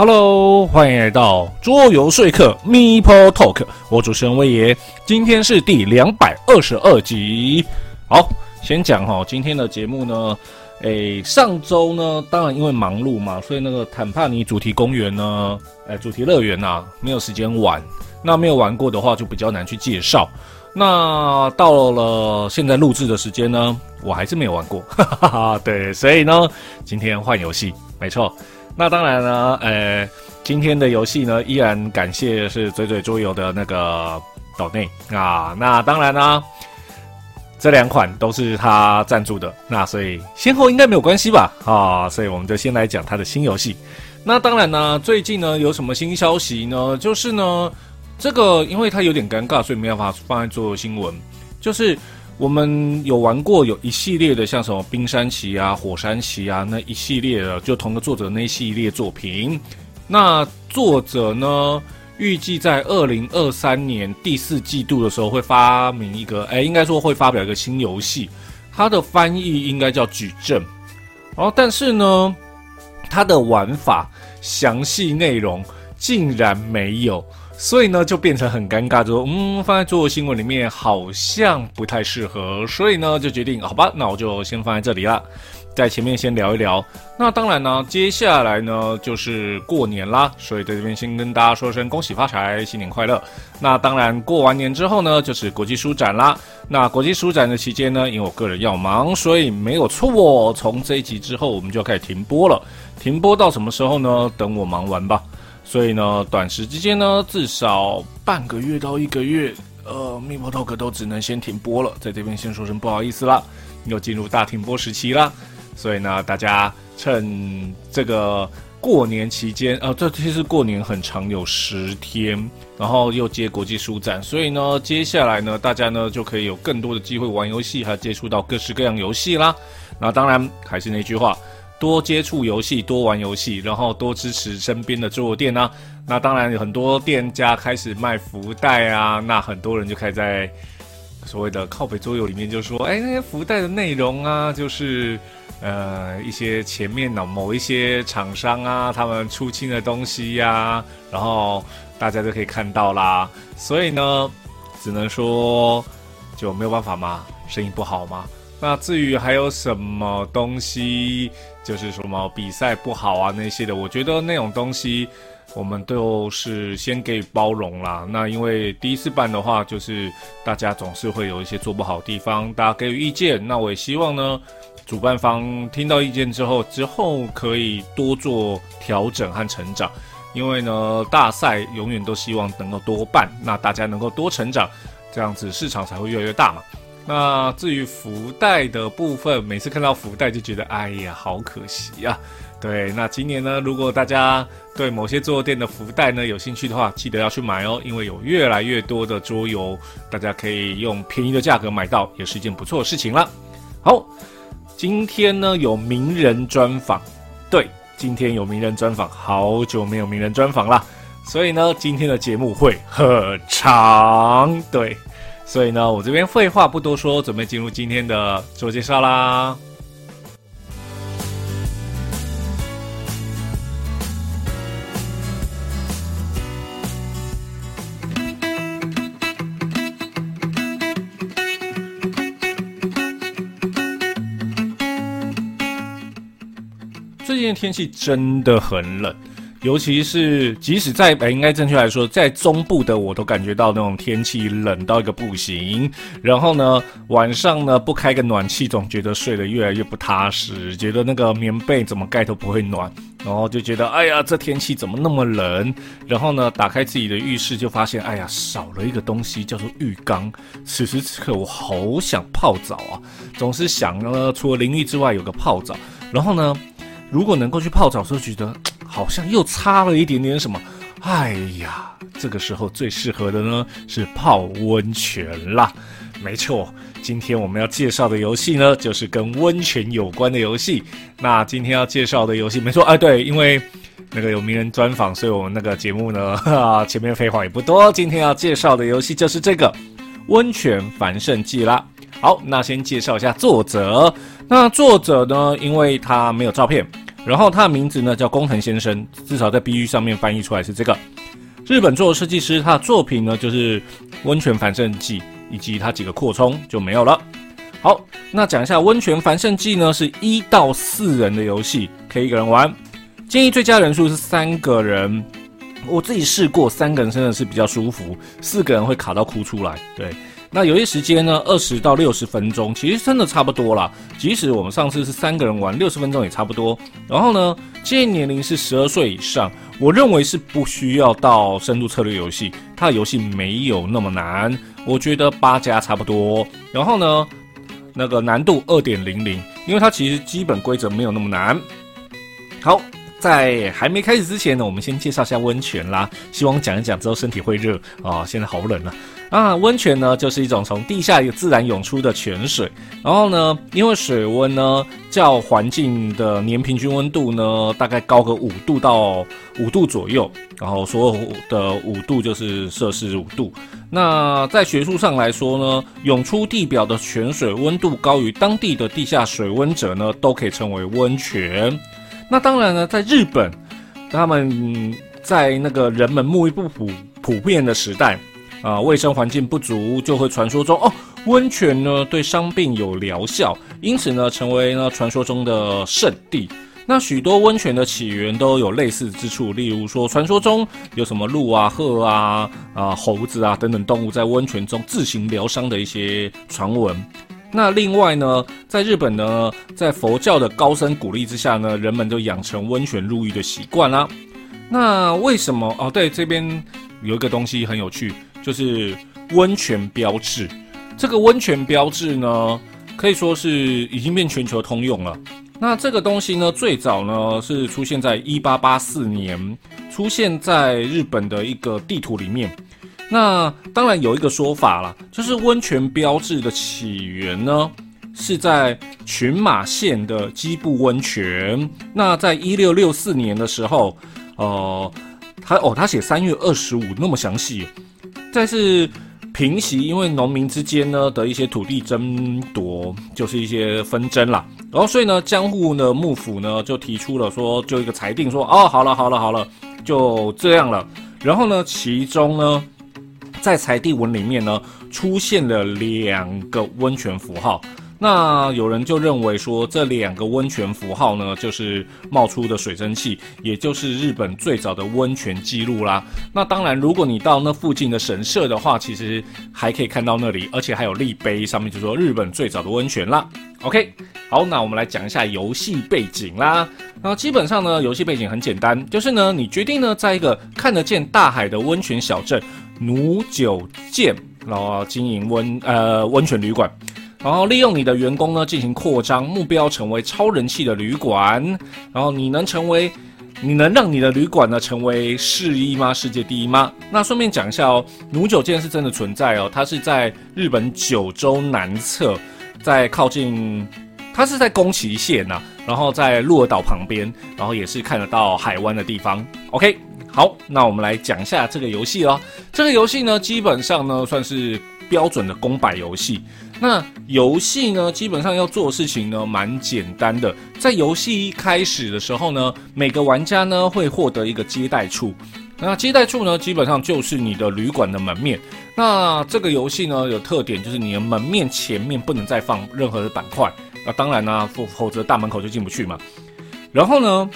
Hello，欢迎来到桌游说客 Meeple Talk，我主持人威爷，今天是第两百二十二集。好，先讲哈，今天的节目呢，诶，上周呢，当然因为忙碌嘛，所以那个坦帕尼主题公园呢，诶，主题乐园呐，没有时间玩。那没有玩过的话，就比较难去介绍。那到了现在录制的时间呢，我还是没有玩过。哈哈哈，对，所以呢，今天换游戏，没错。那当然呢，呃，今天的游戏呢，依然感谢是嘴嘴桌游的那个岛内啊。那当然呢，这两款都是他赞助的，那所以先后应该没有关系吧？啊，所以我们就先来讲他的新游戏。那当然呢，最近呢有什么新消息呢？就是呢，这个因为它有点尴尬，所以没办法放在做新闻。就是我们有玩过有一系列的，像什么冰山奇啊、火山奇啊那一系列的，就同个作者那一系列作品。那作者呢，预计在二零二三年第四季度的时候会发明一个，哎，应该说会发表一个新游戏。它的翻译应该叫矩阵。然后，但是呢。它的玩法详细内容竟然没有，所以呢就变成很尴尬，就说嗯放在做新闻里面好像不太适合，所以呢就决定好吧，那我就先放在这里了，在前面先聊一聊。那当然呢，接下来呢就是过年啦，所以在这边先跟大家说声恭喜发财，新年快乐。那当然过完年之后呢，就是国际书展啦。那国际书展的期间呢，因为我个人要忙，所以没有错。从这一集之后，我们就要开始停播了。停播到什么时候呢？等我忙完吧。所以呢，短时之间呢，至少半个月到一个月，呃，密博 talk 都只能先停播了。在这边先说声不好意思啦，又进入大停播时期啦。所以呢，大家趁这个过年期间，呃，这其实过年很长，有十天，然后又接国际书展，所以呢，接下来呢，大家呢就可以有更多的机会玩游戏，还接触到各式各样游戏啦。那当然还是那句话。多接触游戏，多玩游戏，然后多支持身边的桌游店呢。那当然有很多店家开始卖福袋啊，那很多人就开始在所谓的靠北桌游里面就说：“哎，那些福袋的内容啊，就是呃一些前面的某一些厂商啊，他们出清的东西呀，然后大家就可以看到啦。所以呢，只能说就没有办法嘛，生意不好嘛。那至于还有什么东西？就是什么比赛不好啊那些的，我觉得那种东西我们都是先给予包容啦。那因为第一次办的话，就是大家总是会有一些做不好的地方，大家给予意见。那我也希望呢，主办方听到意见之后，之后可以多做调整和成长。因为呢，大赛永远都希望能够多办，那大家能够多成长，这样子市场才会越来越大嘛。那至于福袋的部分，每次看到福袋就觉得，哎呀，好可惜呀。对，那今年呢，如果大家对某些桌游店的福袋呢有兴趣的话，记得要去买哦，因为有越来越多的桌游，大家可以用便宜的价格买到，也是一件不错的事情了。好，今天呢有名人专访，对，今天有名人专访，好久没有名人专访了，所以呢，今天的节目会很长，对。所以呢，我这边废话不多说，准备进入今天的自我介绍啦。最近天气真的很冷。尤其是，即使在应该正确来说，在中部的我都感觉到那种天气冷到一个不行。然后呢，晚上呢不开个暖气，总觉得睡得越来越不踏实，觉得那个棉被怎么盖都不会暖。然后就觉得，哎呀，这天气怎么那么冷？然后呢，打开自己的浴室就发现，哎呀，少了一个东西，叫做浴缸。此时此刻，我好想泡澡啊，总是想呢，除了淋浴之外，有个泡澡。然后呢，如果能够去泡澡，就觉得。好像又差了一点点什么，哎呀，这个时候最适合的呢是泡温泉啦。没错，今天我们要介绍的游戏呢就是跟温泉有关的游戏。那今天要介绍的游戏，没错，哎，对，因为那个有名人专访，所以我们那个节目呢，啊，前面废话也不多。今天要介绍的游戏就是这个《温泉繁盛记》啦。好，那先介绍一下作者。那作者呢，因为他没有照片。然后他的名字呢叫工藤先生，至少在 B 域上面翻译出来是这个。日本做的设计师，他的作品呢就是温泉繁盛记以及他几个扩充就没有了。好，那讲一下温泉繁盛记呢，是一到四人的游戏，可以一个人玩，建议最佳人数是三个人。我自己试过，三个人真的是比较舒服，四个人会卡到哭出来。对，那游戏时间呢，二十到六十分钟，其实真的差不多啦。即使我们上次是三个人玩，六十分钟也差不多。然后呢，建议年龄是十二岁以上，我认为是不需要到深度策略游戏，它的游戏没有那么难，我觉得八加差不多。然后呢，那个难度二点零零，因为它其实基本规则没有那么难。好。在还没开始之前呢，我们先介绍一下温泉啦。希望讲一讲之后身体会热啊，现在好冷啊！啊，温泉呢就是一种从地下自然涌出的泉水，然后呢，因为水温呢较环境的年平均温度呢大概高个五度到五度左右，然后所有的五度就是摄氏五度。那在学术上来说呢，涌出地表的泉水温度高于当地的地下水温者呢，都可以称为温泉。那当然呢，在日本，他们在那个人们沐浴不普普遍的时代，啊，卫生环境不足，就会传说中哦，温泉呢对伤病有疗效，因此呢，成为呢传说中的圣地。那许多温泉的起源都有类似之处，例如说，传说中有什么鹿啊、鹤啊、啊猴子啊等等动物在温泉中自行疗伤的一些传闻。那另外呢，在日本呢，在佛教的高僧鼓励之下呢，人们就养成温泉入浴的习惯啦。那为什么？哦，对，这边有一个东西很有趣，就是温泉标志。这个温泉标志呢，可以说是已经变全球通用了。那这个东西呢，最早呢是出现在一八八四年，出现在日本的一个地图里面。那当然有一个说法了，就是温泉标志的起源呢，是在群马县的基部温泉。那在一六六四年的时候，呃，他哦，他写三月二十五那么详细，但是平息因为农民之间呢的一些土地争夺，就是一些纷争啦。然后所以呢，江户呢幕府呢就提出了说，就一个裁定说，哦，好了好了好了，就这样了。然后呢，其中呢。在裁定文里面呢，出现了两个温泉符号。那有人就认为说，这两个温泉符号呢，就是冒出的水蒸气，也就是日本最早的温泉记录啦。那当然，如果你到那附近的神社的话，其实还可以看到那里，而且还有立碑，上面就说日本最早的温泉啦。OK，好，那我们来讲一下游戏背景啦。那基本上呢，游戏背景很简单，就是呢，你决定呢，在一个看得见大海的温泉小镇。努久见，然后经营温呃温泉旅馆，然后利用你的员工呢进行扩张，目标成为超人气的旅馆。然后你能成为，你能让你的旅馆呢成为世一吗？世界第一吗？那顺便讲一下哦，奴九剑是真的存在哦，它是在日本九州南侧，在靠近，它是在宫崎县呐，然后在鹿儿岛旁边，然后也是看得到海湾的地方。OK。好，那我们来讲一下这个游戏哦。这个游戏呢，基本上呢算是标准的公摆游戏。那游戏呢，基本上要做的事情呢，蛮简单的。在游戏一开始的时候呢，每个玩家呢会获得一个接待处。那接待处呢，基本上就是你的旅馆的门面。那这个游戏呢有特点，就是你的门面前面不能再放任何的板块。那当然呢，否否则大门口就进不去嘛。然后呢？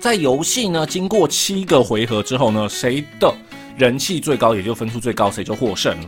在游戏呢，经过七个回合之后呢，谁的人气最高，也就分数最高，谁就获胜了。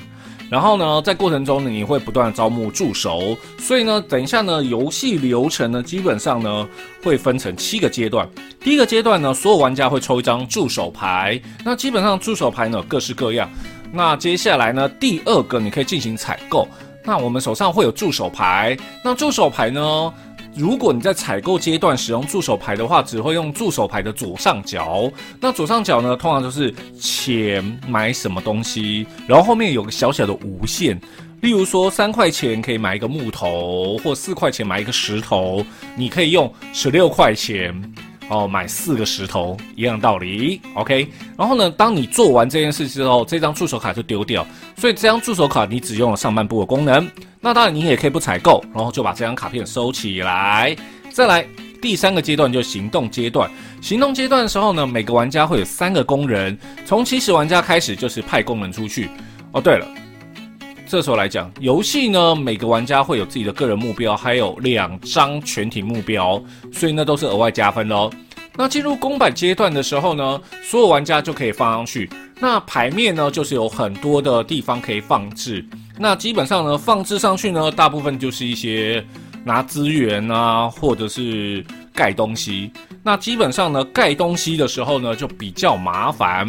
然后呢，在过程中呢，你会不断招募助手。所以呢，等一下呢，游戏流程呢，基本上呢，会分成七个阶段。第一个阶段呢，所有玩家会抽一张助手牌。那基本上助手牌呢，各式各样。那接下来呢，第二个你可以进行采购。那我们手上会有助手牌。那助手牌呢？如果你在采购阶段使用助手牌的话，只会用助手牌的左上角。那左上角呢，通常就是钱买什么东西，然后后面有个小小的无限。例如说，三块钱可以买一个木头，或四块钱买一个石头，你可以用十六块钱。哦，买四个石头一样道理，OK。然后呢，当你做完这件事之后，这张助手卡就丢掉，所以这张助手卡你只用了上半部的功能。那当然，你也可以不采购，然后就把这张卡片收起来。再来，第三个阶段就是行动阶段。行动阶段的时候呢，每个玩家会有三个工人，从起始玩家开始就是派工人出去。哦，对了，这时候来讲，游戏呢每个玩家会有自己的个人目标，还有两张全体目标，所以呢都是额外加分的哦。那进入公版阶段的时候呢，所有玩家就可以放上去。那牌面呢，就是有很多的地方可以放置。那基本上呢，放置上去呢，大部分就是一些拿资源啊，或者是盖东西。那基本上呢，盖东西的时候呢，就比较麻烦，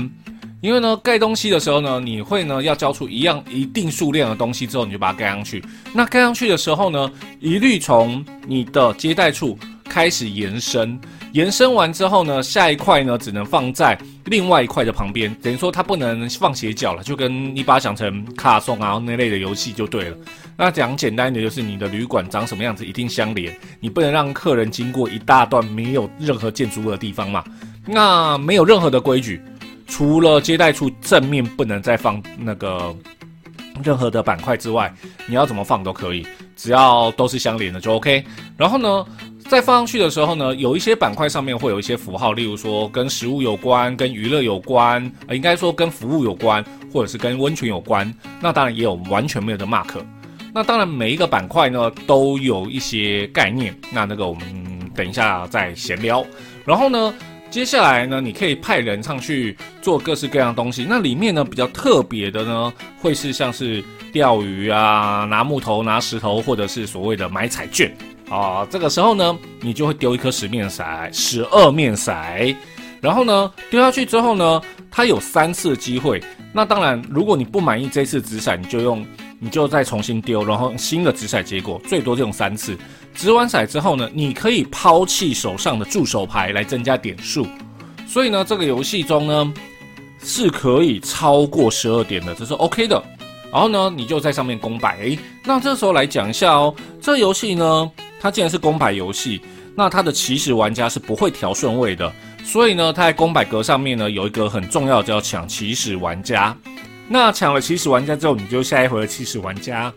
因为呢，盖东西的时候呢，你会呢要交出一样一定数量的东西之后，你就把它盖上去。那盖上去的时候呢，一律从你的接待处开始延伸。延伸完之后呢，下一块呢只能放在另外一块的旁边，等于说它不能放斜角了，就跟你把它想成卡送啊那类的游戏就对了。那讲简单一点，就是你的旅馆长什么样子一定相连，你不能让客人经过一大段没有任何建筑物的地方嘛。那没有任何的规矩，除了接待处正面不能再放那个任何的板块之外，你要怎么放都可以，只要都是相连的就 OK。然后呢？在放上去的时候呢，有一些板块上面会有一些符号，例如说跟食物有关、跟娱乐有关，呃，应该说跟服务有关，或者是跟温泉有关。那当然也有完全没有的 mark。那当然每一个板块呢都有一些概念。那那个我们等一下再闲聊。然后呢，接下来呢，你可以派人上去做各式各样东西。那里面呢比较特别的呢，会是像是钓鱼啊、拿木头、拿石头，或者是所谓的买彩券。啊，这个时候呢，你就会丢一颗十面骰，十二面骰，然后呢，丢下去之后呢，它有三次机会。那当然，如果你不满意这次紫骰，你就用，你就再重新丢，然后新的掷骰结果最多就用三次。掷完骰之后呢，你可以抛弃手上的助手牌来增加点数。所以呢，这个游戏中呢，是可以超过十二点的，这是 OK 的。然后呢，你就在上面公摆。诶，那这时候来讲一下哦，这游戏呢。它既然是公摆游戏，那它的起始玩家是不会调顺位的，所以呢，它在公摆格上面呢有一个很重要叫抢起始玩家。那抢了起始玩家之后，你就下一回的起始玩家。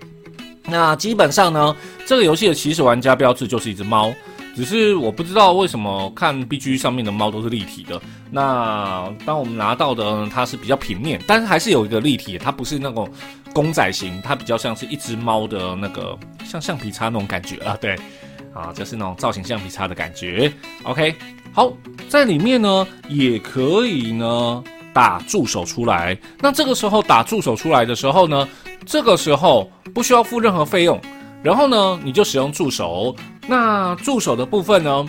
那基本上呢，这个游戏的起始玩家标志就是一只猫，只是我不知道为什么看 B G 上面的猫都是立体的。那当我们拿到的它是比较平面，但是还是有一个立体，它不是那种公仔型，它比较像是一只猫的那个。像橡皮擦那种感觉啊，对，啊，就是那种造型橡皮擦的感觉。OK，好，在里面呢也可以呢打助手出来。那这个时候打助手出来的时候呢，这个时候不需要付任何费用，然后呢你就使用助手。那助手的部分呢，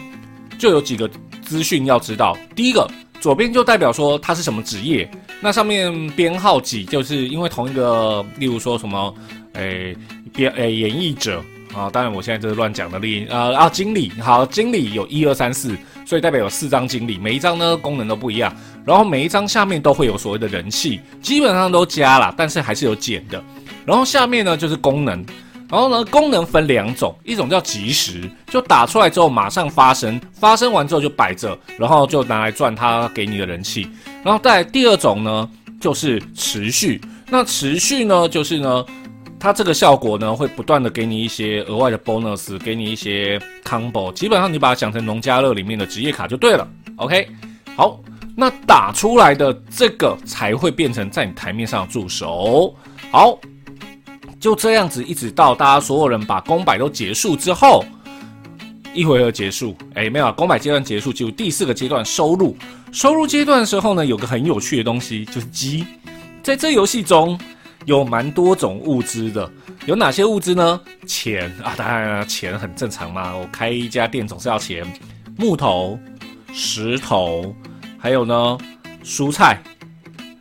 就有几个资讯要知道。第一个，左边就代表说他是什么职业，那上面编号几，就是因为同一个，例如说什么，诶。编诶，演绎者啊，当然我现在就是乱讲的。例啊啊，经理好，经理有一二三四，所以代表有四张经理，每一张呢功能都不一样。然后每一张下面都会有所谓的人气，基本上都加了，但是还是有减的。然后下面呢就是功能，然后呢功能分两种，一种叫即时，就打出来之后马上发生，发生完之后就摆着，然后就拿来赚他给你的人气。然后再第二种呢就是持续，那持续呢就是呢。它这个效果呢，会不断的给你一些额外的 bonus，给你一些 combo，基本上你把它想成农家乐里面的职业卡就对了。OK，好，那打出来的这个才会变成在你台面上的助手。好，就这样子，一直到大家所有人把公摆都结束之后，一回合结束。哎，没有，公摆阶段结束，进入第四个阶段收入。收入阶段的时候呢，有个很有趣的东西，就是鸡，在这游戏中。有蛮多种物资的，有哪些物资呢？钱啊，当然钱很正常嘛。我开一家店总是要钱，木头、石头，还有呢蔬菜，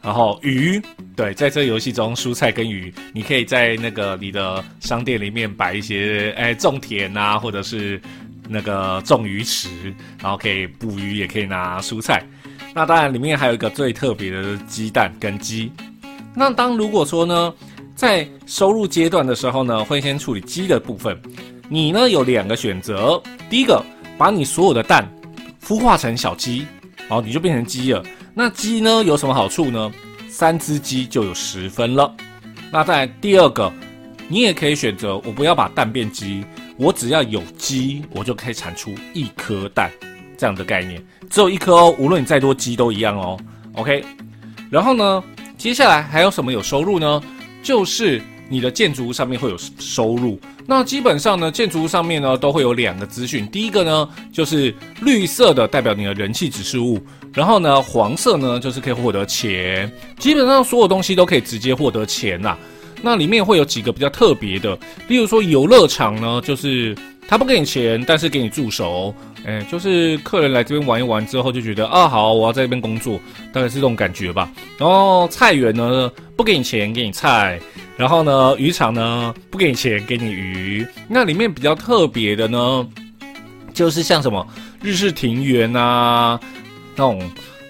然后鱼。对，在这游戏中，蔬菜跟鱼，你可以在那个你的商店里面摆一些，哎，种田啊，或者是那个种鱼池，然后可以捕鱼，也可以拿蔬菜。那当然，里面还有一个最特别的鸡蛋跟鸡。那当如果说呢，在收入阶段的时候呢，会先处理鸡的部分。你呢有两个选择，第一个，把你所有的蛋孵化成小鸡，好，你就变成鸡了。那鸡呢有什么好处呢？三只鸡就有十分了。那在第二个，你也可以选择，我不要把蛋变鸡，我只要有鸡，我就可以产出一颗蛋，这样的概念，只有一颗哦，无论你再多鸡都一样哦。OK，然后呢，接下来还有什么有收入呢？就是你的建筑物上面会有收入。那基本上呢，建筑物上面呢都会有两个资讯，第一个呢就是绿色的代表你的人气指示物，然后呢黄色呢就是可以获得钱。基本上所有东西都可以直接获得钱呐。那里面会有几个比较特别的，例如说游乐场呢，就是他不给你钱，但是给你助手，哎，就是客人来这边玩一玩之后就觉得啊好，我要在这边工作，大概是这种感觉吧。然后菜园呢不给你钱，给你菜。然后呢，渔场呢不给你钱，给你鱼。那里面比较特别的呢，就是像什么日式庭园啊，那种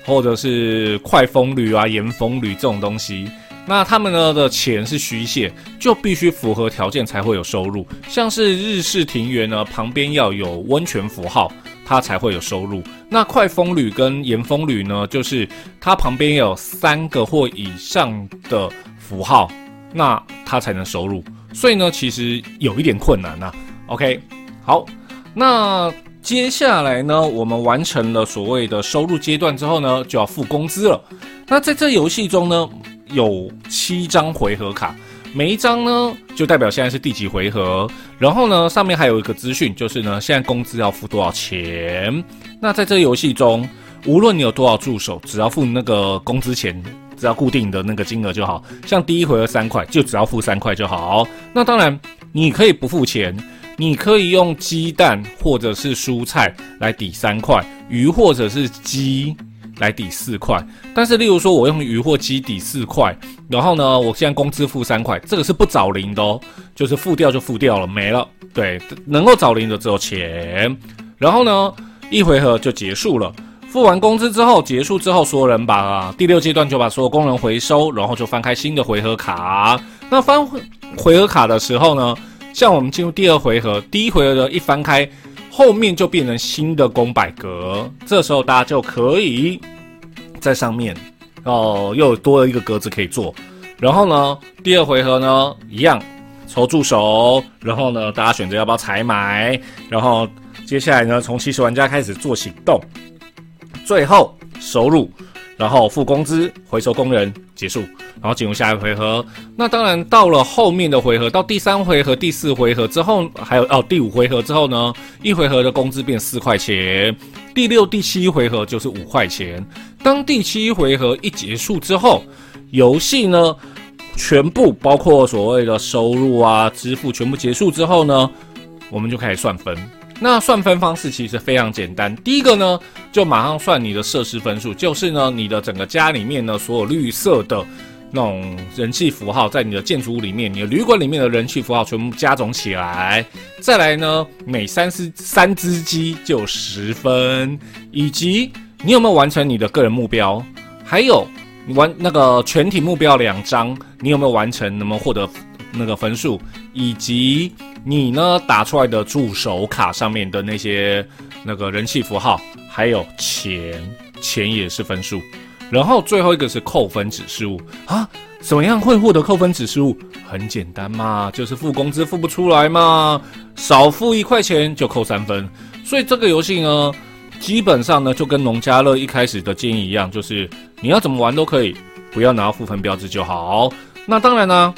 或者是快风旅啊、岩风旅这种东西。那他们呢的钱是虚线，就必须符合条件才会有收入。像是日式庭园呢，旁边要有温泉符号，它才会有收入。那快风旅跟岩风旅呢，就是它旁边有三个或以上的符号。那它才能收入，所以呢，其实有一点困难呐。OK，好，那接下来呢，我们完成了所谓的收入阶段之后呢，就要付工资了。那在这游戏中呢，有七张回合卡，每一张呢就代表现在是第几回合，然后呢，上面还有一个资讯，就是呢，现在工资要付多少钱。那在这游戏中，无论你有多少助手，只要付那个工资钱。只要固定的那个金额就好，像第一回合三块，就只要付三块就好。那当然，你可以不付钱，你可以用鸡蛋或者是蔬菜来抵三块，鱼或者是鸡来抵四块。但是，例如说我用鱼或鸡抵四块，然后呢，我现在工资付三块，这个是不找零的哦，就是付掉就付掉了，没了。对，能够找零的只有钱。然后呢，一回合就结束了。付完工资之后，结束之后，所有人把第六阶段就把所有工人回收，然后就翻开新的回合卡。那翻回合卡的时候呢，像我们进入第二回合，第一回合的一翻开，后面就变成新的公百格。这时候大家就可以在上面哦，又多了一个格子可以做。然后呢，第二回合呢，一样抽助手，然后呢，大家选择要不要采买。然后接下来呢，从起始玩家开始做行动。最后收入，然后付工资，回收工人，结束，然后进入下一回合。那当然到了后面的回合，到第三回合、第四回合之后，还有哦第五回合之后呢，一回合的工资变四块钱。第六、第七回合就是五块钱。当第七回合一结束之后，游戏呢全部包括所谓的收入啊、支付全部结束之后呢，我们就开始算分。那算分方式其实非常简单，第一个呢，就马上算你的设施分数，就是呢，你的整个家里面呢，所有绿色的那种人气符号，在你的建筑物里面，你的旅馆里面的人气符号全部加总起来，再来呢，每三只三只鸡就十分，以及你有没有完成你的个人目标，还有完那个全体目标两张，你有没有完成，能不能获得那个分数，以及。你呢？打出来的助手卡上面的那些那个人气符号，还有钱，钱也是分数。然后最后一个是扣分指数啊？怎么样会获得扣分指数？很简单嘛，就是付工资付不出来嘛，少付一块钱就扣三分。所以这个游戏呢，基本上呢就跟农家乐一开始的建议一样，就是你要怎么玩都可以，不要拿到负分标志就好。那当然呢。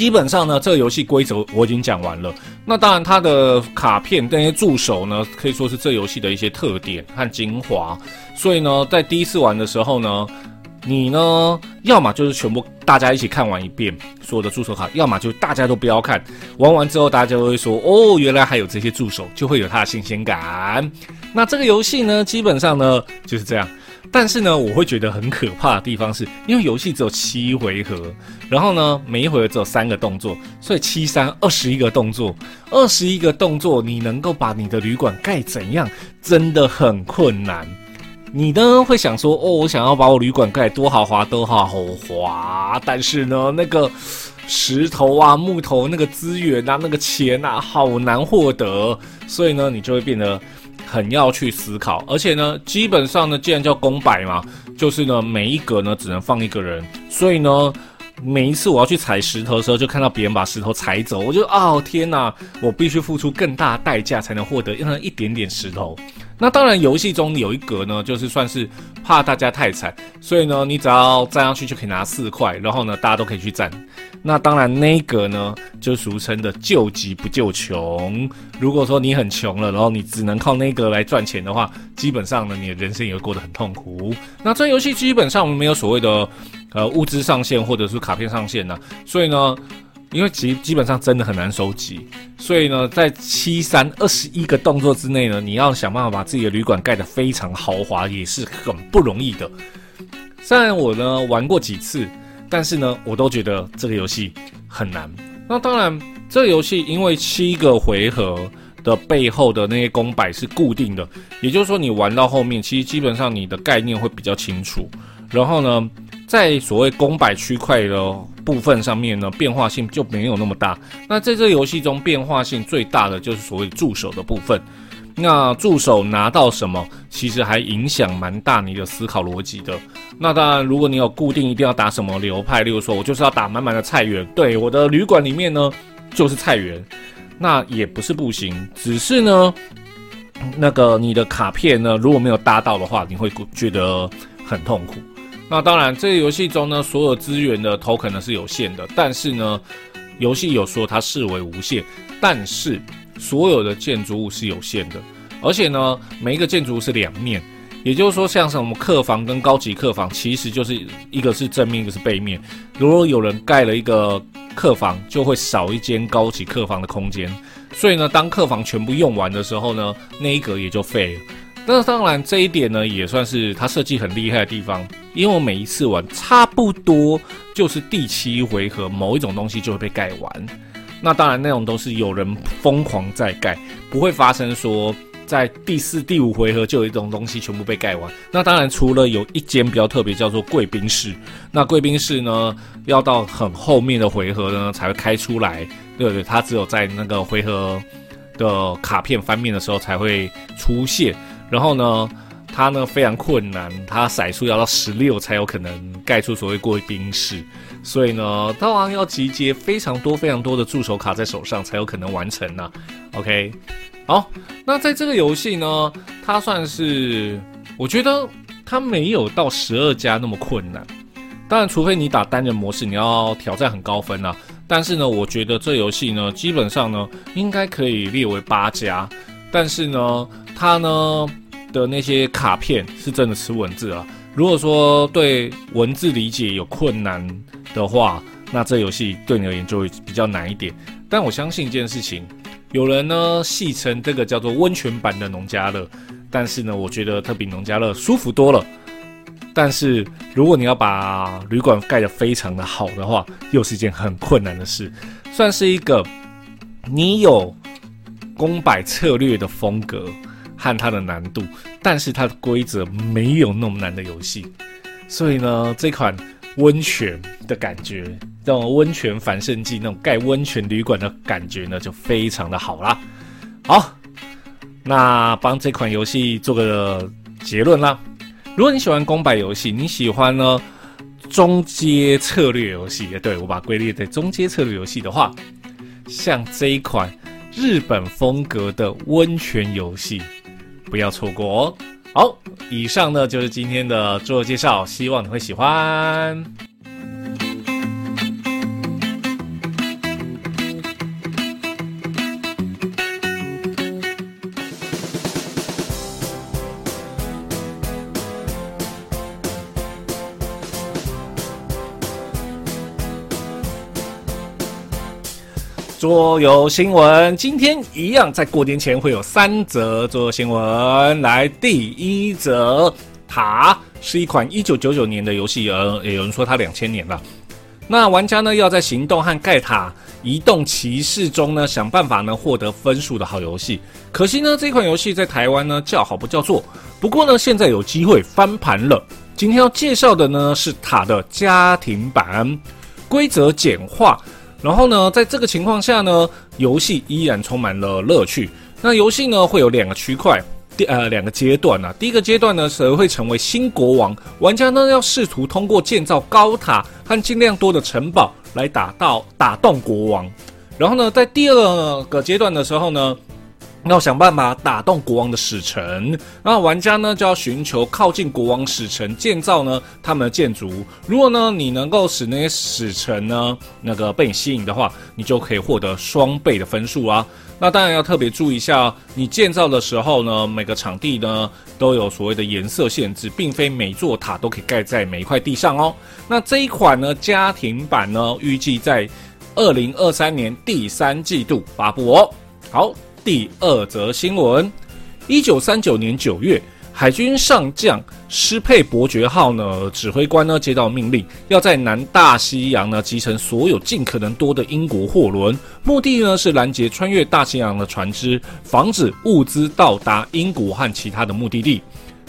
基本上呢，这个游戏规则我已经讲完了。那当然，它的卡片那些助手呢，可以说是这游戏的一些特点和精华。所以呢，在第一次玩的时候呢，你呢，要么就是全部大家一起看完一遍所有的助手卡，要么就大家都不要看。玩完之后，大家会说：“哦，原来还有这些助手，就会有它的新鲜感。”那这个游戏呢，基本上呢就是这样。但是呢，我会觉得很可怕的地方是，因为游戏只有七回合，然后呢，每一回合只有三个动作，所以七三二十一个动作，二十一个动作，你能够把你的旅馆盖怎样，真的很困难。你呢会想说，哦，我想要把我旅馆盖多豪华，多豪华，但是呢，那个石头啊、木头、那个资源啊、那个钱啊，好难获得，所以呢，你就会变得。很要去思考，而且呢，基本上呢，既然叫公摆嘛，就是呢，每一格呢只能放一个人，所以呢，每一次我要去踩石头的时候，就看到别人把石头踩走，我就哦天哪，我必须付出更大代价才能获得那一点点石头。那当然，游戏中有一格呢，就是算是怕大家太惨，所以呢，你只要站上去就可以拿四块，然后呢，大家都可以去站。那当然，那一格呢，就俗称的救急不救穷。如果说你很穷了，然后你只能靠那个来赚钱的话，基本上呢，你的人生也会过得很痛苦。那这游戏基本上没有所谓的呃物资上限或者是卡片上限呢，所以呢。因为基基本上真的很难收集，所以呢，在七三二十一个动作之内呢，你要想办法把自己的旅馆盖得非常豪华，也是很不容易的。虽然我呢玩过几次，但是呢，我都觉得这个游戏很难。那当然，这个游戏因为七个回合的背后的那些公摆是固定的，也就是说，你玩到后面，其实基本上你的概念会比较清楚。然后呢？在所谓公摆区块的部分上面呢，变化性就没有那么大。那在这个游戏中，变化性最大的就是所谓助手的部分。那助手拿到什么，其实还影响蛮大你的思考逻辑的。那当然，如果你有固定一定要打什么流派，例如说我就是要打满满的菜园，对，我的旅馆里面呢就是菜园，那也不是不行，只是呢，那个你的卡片呢如果没有搭到的话，你会觉得很痛苦。那当然，这个游戏中呢，所有资源的头可能是有限的，但是呢，游戏有说它视为无限，但是所有的建筑物是有限的，而且呢，每一个建筑物是两面，也就是说，像什么客房跟高级客房，其实就是一个是正面，一个是背面。如果有人盖了一个客房，就会少一间高级客房的空间，所以呢，当客房全部用完的时候呢，那一格也就废了。那当然，这一点呢，也算是它设计很厉害的地方。因为我每一次玩，差不多就是第七回合，某一种东西就会被盖完。那当然，那种都是有人疯狂在盖，不会发生说在第四、第五回合就有一种东西全部被盖完。那当然，除了有一间比较特别，叫做贵宾室。那贵宾室呢，要到很后面的回合呢才会开出来。对不对，它只有在那个回合的卡片翻面的时候才会出现。然后呢，它呢非常困难，它骰数要到十六才有可能盖出所谓贵宾室，所以呢，当然要集结非常多非常多的助手卡在手上才有可能完成呢。OK，好，那在这个游戏呢，它算是我觉得它没有到十二加那么困难，当然除非你打单人模式，你要挑战很高分啊。但是呢，我觉得这游戏呢，基本上呢应该可以列为八加，但是呢，它呢。的那些卡片是真的吃文字啊。如果说对文字理解有困难的话，那这游戏对你而言就会比较难一点。但我相信一件事情，有人呢戏称这个叫做温泉版的农家乐，但是呢，我觉得它比农家乐舒服多了。但是如果你要把旅馆盖得非常的好的话，又是一件很困难的事，算是一个你有公摆策略的风格。和它的难度，但是它的规则没有那么难的游戏，所以呢，这款温泉的感觉，这种温泉繁盛剂那种盖温泉旅馆的感觉呢，就非常的好啦。好，那帮这款游戏做个结论啦。如果你喜欢公摆游戏，你喜欢呢中阶策略游戏，对我把归类在中阶策略游戏的话，像这一款日本风格的温泉游戏。不要错过哦！好，以上呢就是今天的自我介绍，希望你会喜欢。桌游新闻，今天一样在过年前会有三则桌游新闻。来，第一则，塔是一款一九九九年的游戏，呃，有人说它两千年了。那玩家呢要在行动和盖塔、移动骑士中呢想办法呢获得分数的好游戏。可惜呢这款游戏在台湾呢叫好不叫座。不过呢现在有机会翻盘了。今天要介绍的呢是塔的家庭版，规则简化。然后呢，在这个情况下呢，游戏依然充满了乐趣。那游戏呢会有两个区块，第呃两个阶段啊。第一个阶段呢，谁会成为新国王？玩家呢要试图通过建造高塔和尽量多的城堡来打到打动国王。然后呢，在第二个阶段的时候呢。要想办法打动国王的使臣，那玩家呢就要寻求靠近国王使臣，建造呢他们的建筑。如果呢你能够使那些使臣呢那个被你吸引的话，你就可以获得双倍的分数啊。那当然要特别注意一下，你建造的时候呢，每个场地呢都有所谓的颜色限制，并非每座塔都可以盖在每一块地上哦。那这一款呢家庭版呢，预计在二零二三年第三季度发布哦。好。第二则新闻：一九三九年九月，海军上将施佩伯爵号呢指挥官呢接到命令，要在南大西洋呢集成所有尽可能多的英国货轮，目的呢是拦截穿越大西洋的船只，防止物资到达英国和其他的目的地。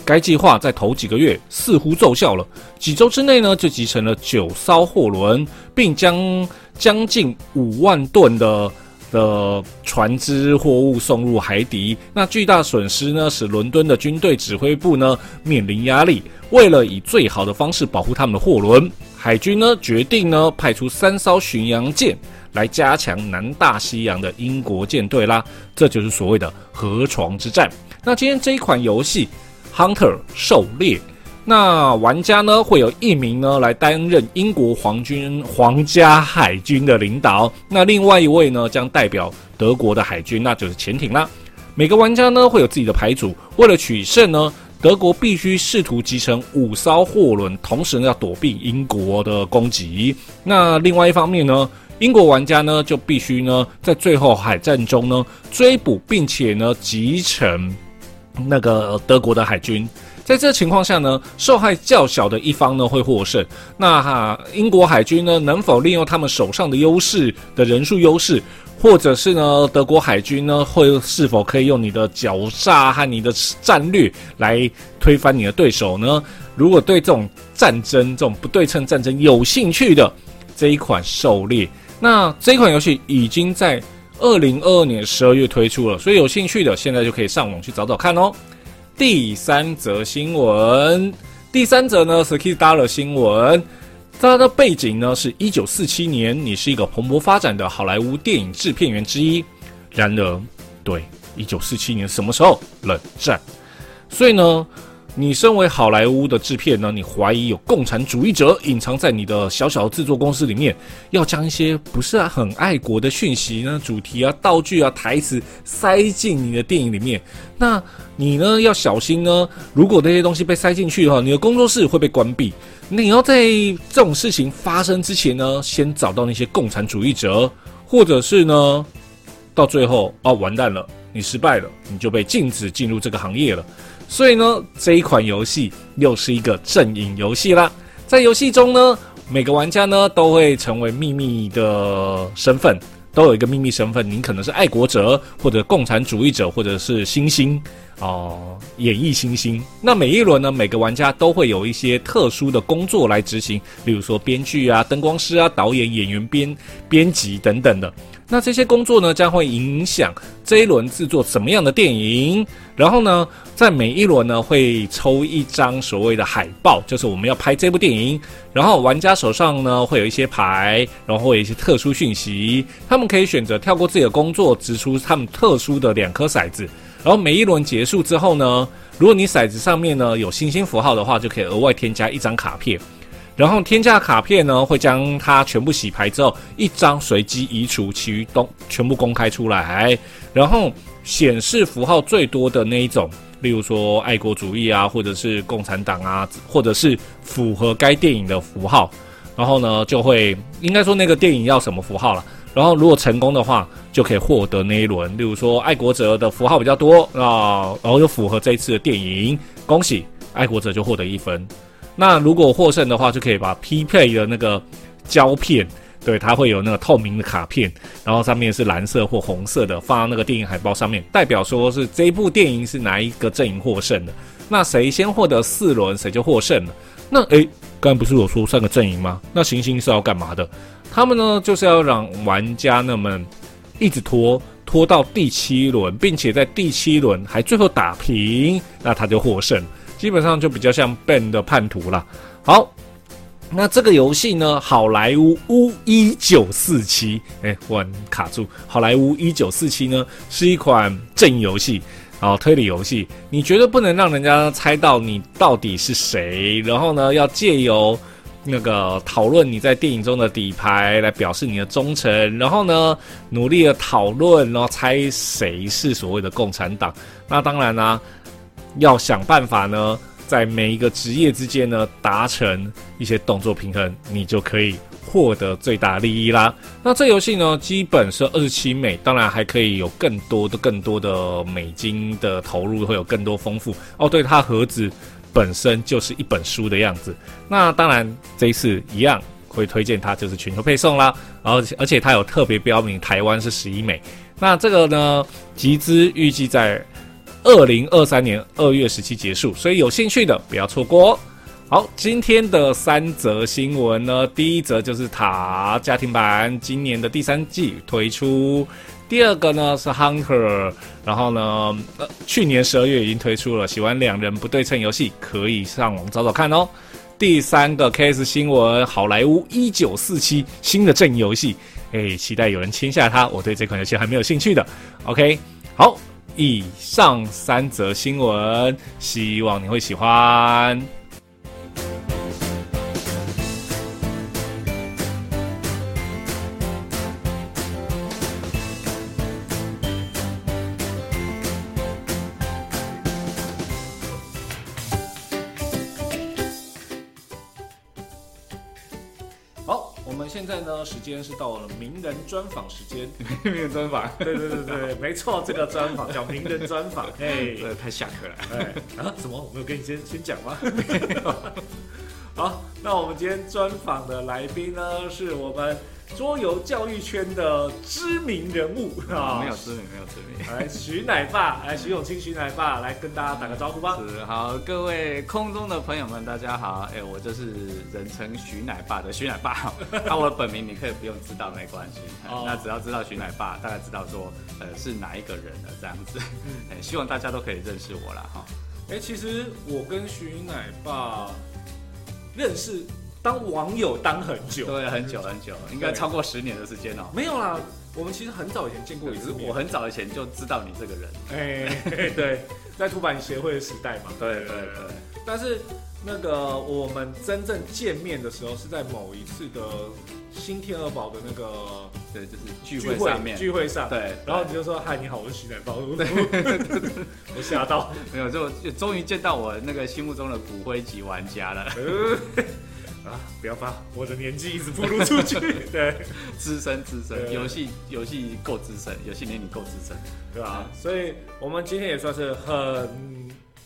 该计划在头几个月似乎奏效了，几周之内呢就集成了九艘货轮，并将将近五万吨的。的船只货物送入海底，那巨大损失呢，使伦敦的军队指挥部呢面临压力。为了以最好的方式保护他们的货轮，海军呢决定呢派出三艘巡洋舰来加强南大西洋的英国舰队啦。这就是所谓的河床之战。那今天这一款游戏《Hunter 狩猎》。那玩家呢会有一名呢来担任英国皇军皇家海军的领导，那另外一位呢将代表德国的海军，那就是潜艇啦。每个玩家呢会有自己的牌组，为了取胜呢，德国必须试图集成五艘货轮，同时呢要躲避英国的攻击。那另外一方面呢，英国玩家呢就必须呢在最后海战中呢追捕，并且呢集成那个德国的海军。在这情况下呢，受害较小的一方呢会获胜。那哈，英国海军呢能否利用他们手上的优势的人数优势，或者是呢德国海军呢会是否可以用你的狡诈和你的战略来推翻你的对手呢？如果对这种战争、这种不对称战争有兴趣的这一款狩猎，那这款游戏已经在二零二二年十二月推出了，所以有兴趣的现在就可以上网去找找看哦。第三则新闻，第三则呢是 Kiss Dollar 新闻，它的背景呢是一九四七年，你是一个蓬勃发展的好莱坞电影制片员之一。然而，对，一九四七年什么时候？冷战。所以呢。你身为好莱坞的制片呢，你怀疑有共产主义者隐藏在你的小小的制作公司里面，要将一些不是很爱国的讯息呢、主题啊、道具啊、台词塞进你的电影里面。那你呢要小心呢，如果这些东西被塞进去的话，你的工作室会被关闭。你要在这种事情发生之前呢，先找到那些共产主义者，或者是呢，到最后哦完蛋了，你失败了，你就被禁止进入这个行业了。所以呢，这一款游戏又是一个阵营游戏啦。在游戏中呢，每个玩家呢都会成为秘密的身份，都有一个秘密身份。您可能是爱国者，或者共产主义者，或者是星星哦，演绎星星。那每一轮呢，每个玩家都会有一些特殊的工作来执行，例如说编剧啊、灯光师啊、导演、演员、编编辑等等的。那这些工作呢，将会影响这一轮制作什么样的电影？然后呢，在每一轮呢，会抽一张所谓的海报，就是我们要拍这部电影。然后玩家手上呢，会有一些牌，然后会有一些特殊讯息。他们可以选择跳过自己的工作，掷出他们特殊的两颗骰子。然后每一轮结束之后呢，如果你骰子上面呢有星星符号的话，就可以额外添加一张卡片。然后天价卡片呢，会将它全部洗牌之后，一张随机移除，其余都全部公开出来。然后显示符号最多的那一种，例如说爱国主义啊，或者是共产党啊，或者是符合该电影的符号，然后呢就会应该说那个电影要什么符号了。然后如果成功的话，就可以获得那一轮。例如说爱国者的符号比较多啊，然后就符合这一次的电影，恭喜爱国者就获得一分。那如果获胜的话，就可以把匹配的那个胶片，对，它会有那个透明的卡片，然后上面是蓝色或红色的，放到那个电影海报上面，代表说是这部电影是哪一个阵营获胜的。那谁先获得四轮，谁就获胜了。那诶，刚才不是有说三个阵营吗？那行星是要干嘛的？他们呢，就是要让玩家那么一直拖。拖到第七轮，并且在第七轮还最后打平，那他就获胜。基本上就比较像 Ben 的叛徒了。好，那这个游戏呢，好莱坞一九四七，哎，我卡住。好莱坞一九四七呢，是一款正游戏。好，推理游戏，你绝对不能让人家猜到你到底是谁。然后呢，要借由那个讨论你在电影中的底牌来表示你的忠诚。然后呢，努力的讨论，然后猜谁是所谓的共产党。那当然呢，要想办法呢，在每一个职业之间呢，达成一些动作平衡，你就可以。获得最大利益啦。那这游戏呢，基本是二十七美，当然还可以有更多的、更多的美金的投入，会有更多丰富哦。对，它盒子本身就是一本书的样子。那当然这一次一样会推荐它，就是全球配送啦。然后而且它有特别标明台湾是十一美。那这个呢，集资预计在二零二三年二月十七结束，所以有兴趣的不要错过哦。好，今天的三则新闻呢，第一则就是塔家庭版今年的第三季推出，第二个呢是 Hunter，然后呢，呃，去年十二月已经推出了，喜欢两人不对称游戏可以上网找找看哦。第三个 case 新闻，好莱坞一九四七新的正游戏，哎，期待有人签下它，我对这款游戏还没有兴趣的。OK，好，以上三则新闻，希望你会喜欢。是到了名人专访时间。名人专访，对对对对，没错，这个专访叫名人专访。哎，这太下课了。哎，啊，什么？我没有跟你先先讲吗？好，那我们今天专访的来宾呢，是我们。桌游教育圈的知名人物 啊，没有知名，没有知名。来，徐奶爸，来，徐永清，徐奶爸，来跟大家打个招呼吧。是，好，各位空中的朋友们，大家好。哎，我就是人称徐奶爸的徐奶爸。那 我的本名你可以不用知道，没关系。那只要知道徐奶爸，大概知道说，呃，是哪一个人了，这样子。哎，希望大家都可以认识我了哈。哎，其实我跟徐奶爸认识。当网友当很久，对，很久很久，应该超过十年的时间哦。没有啦，我们其实很早以前见过一次我很早以前就知道你这个人。哎，对，在出版协会的时代嘛。对对对。但是那个我们真正见面的时候，是在某一次的新天鹅堡的那个，对，就是聚会上面聚会上。对。然后你就说：“嗨，你好，我是徐乃包。” 我吓到，没有，就就终于见到我那个心目中的骨灰级玩家了。啊！不要发，我的年纪一直暴露出去。对，资深资深，游戏游戏够资深，游戏年龄够资深，对吧？所以我们今天也算是很，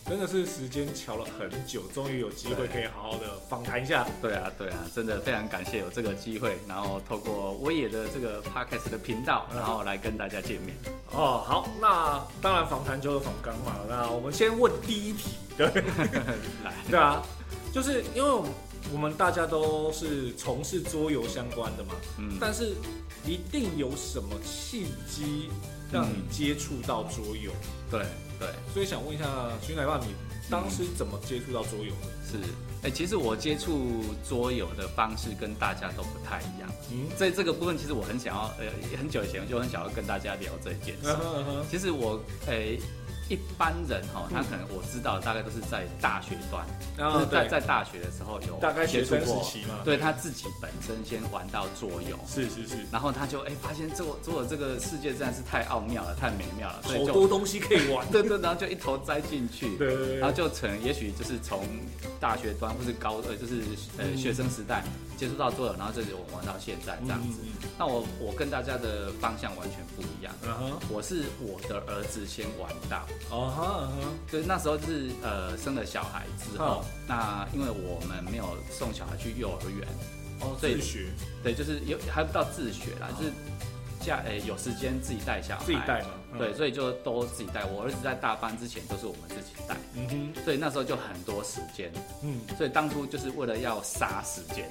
真的是时间瞧了很久，终于有机会可以好好的访谈一下。对啊，对啊，真的非常感谢有这个机会，然后透过威野的这个 podcast 的频道，然后来跟大家见面。哦，好，那当然访谈就是访刚嘛。那我们先问第一题，对，来，对啊，就是因为我们。我们大家都是从事桌游相关的嘛，嗯，但是一定有什么契机让你接触到桌游？对对，所以想问一下徐奶爸，你当时怎么接触到桌游的？是，哎，其实我接触桌游的方式跟大家都不太一样。嗯，在这个部分，其实我很想要，呃，很久以前就很想要跟大家聊这件事。其实我，哎。一般人哈，他可能我知道大概都是在大学端，然后在在大学的时候有大概学生时期嘛，对他自己本身先玩到桌游，是是是，然后他就哎发现做做这个世界真的是太奥妙了，太美妙了，好多东西可以玩，对对，然后就一头栽进去，对然后就成也许就是从大学端或是高呃就是呃学生时代接触到桌游，然后这里我玩到现在这样子。那我我跟大家的方向完全不一样，我是我的儿子先玩到。哦哈，就是那时候是呃生了小孩之后，那因为我们没有送小孩去幼儿园，哦，自学，对，就是有还不到自学啦，就是假诶有时间自己带小孩，自己带嘛，对，所以就都自己带。我儿子在大班之前都是我们自己带，嗯哼，所以那时候就很多时间，嗯，所以当初就是为了要杀时间。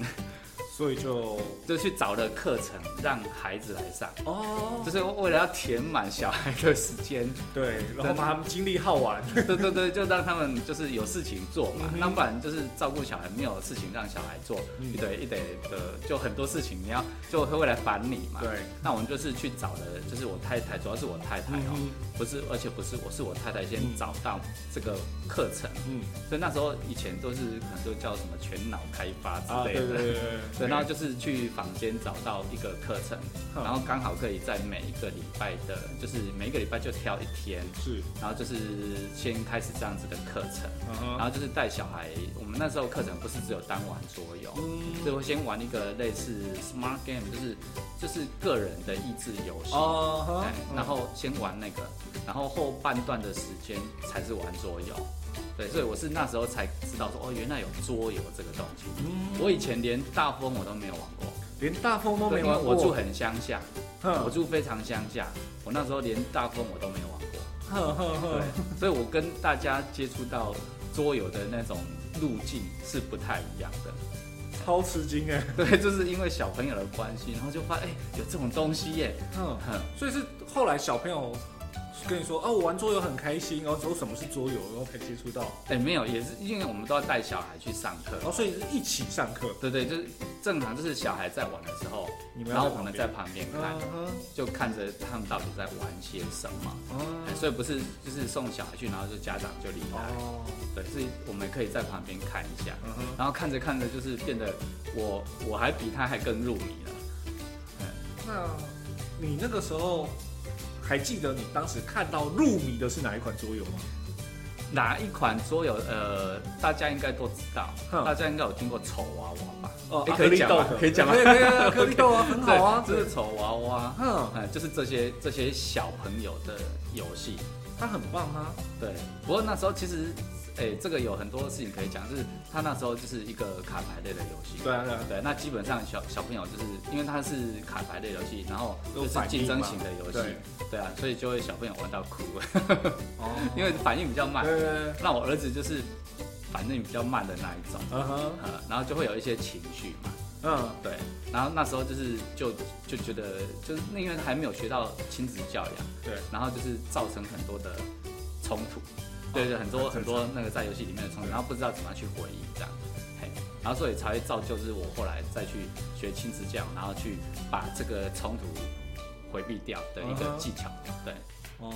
所以就就去找了课程让孩子来上。哦，就是为了要填满小孩的时间，对，然后把他们精力耗完，对对对，就让他们就是有事情做嘛，那不然就是照顾小孩没有事情让小孩做，一堆一堆的就很多事情你要就会会来烦你嘛，对，那我们就是去找了，就是我太太，主要是我太太哦，不是，而且不是我是我太太先找到这个课程，嗯，所以那时候以前都是可能都叫什么全脑开发之类的，对对对。然后就是去坊间找到一个课程，然后刚好可以在每一个礼拜的，就是每一个礼拜就挑一天，是，然后就是先开始这样子的课程，然后就是带小孩。我们那时候课程不是只有单玩桌游，所以会先玩一个类似 smart game，就是就是个人的益智游戏，然后先玩那个，然后后半段的时间才是玩桌游。对，所以我是那时候才知道说，哦，原来有桌游这个东西。嗯，我以前连大风我都没有玩过，连大风都没玩过。我住很乡下，我住非常乡下，我那时候连大风我都没有玩过。呵呵呵。对，所以我跟大家接触到桌游的那种路径是不太一样的，超吃惊哎。对，就是因为小朋友的关系，然后就发现哎有这种东西耶。嗯哼，所以是后来小朋友。跟你说哦，我玩桌游很开心，然后之后什么是桌游，然后才接触到。哎，没有，也是因为我们都要带小孩去上课，然后所以是一起上课。对对，就是正常，就是小孩在玩的时候，然后我们在旁边看，就看着他们到底在玩些什么。哦。所以不是就是送小孩去，然后就家长就离开。哦。对，是我们可以在旁边看一下，然后看着看着就是变得我我还比他还更入迷了。那你那个时候？还记得你当时看到入迷的是哪一款桌游吗？哪一款桌游？呃，大家应该都知道，大家应该有听过丑娃娃吧？哦，可以讲吗？可以讲吗？可以啊，可以豆啊，很好啊，这是丑娃娃，嗯，就是这些这些小朋友的游戏，它很棒啊。对，不过那时候其实。哎，这个有很多事情可以讲，就是他那时候就是一个卡牌类的游戏。对啊，对啊。对，那基本上小小朋友就是因为它是卡牌类游戏，然后就是竞争型的游戏。对啊，所以就会小朋友玩到哭。哦。因为反应比较慢。对对那我儿子就是反应比较慢的那一种。嗯哼。然后就会有一些情绪嘛。嗯。对。然后那时候就是就就觉得就是那因为还没有学到亲子教养。对。然后就是造成很多的冲突。对对，很多很多那个在游戏里面的冲突，然后不知道怎么去回应这样，嘿，然后所以才会造就，就是我后来再去学亲子教，然后去把这个冲突回避掉的一个技巧。对，哦，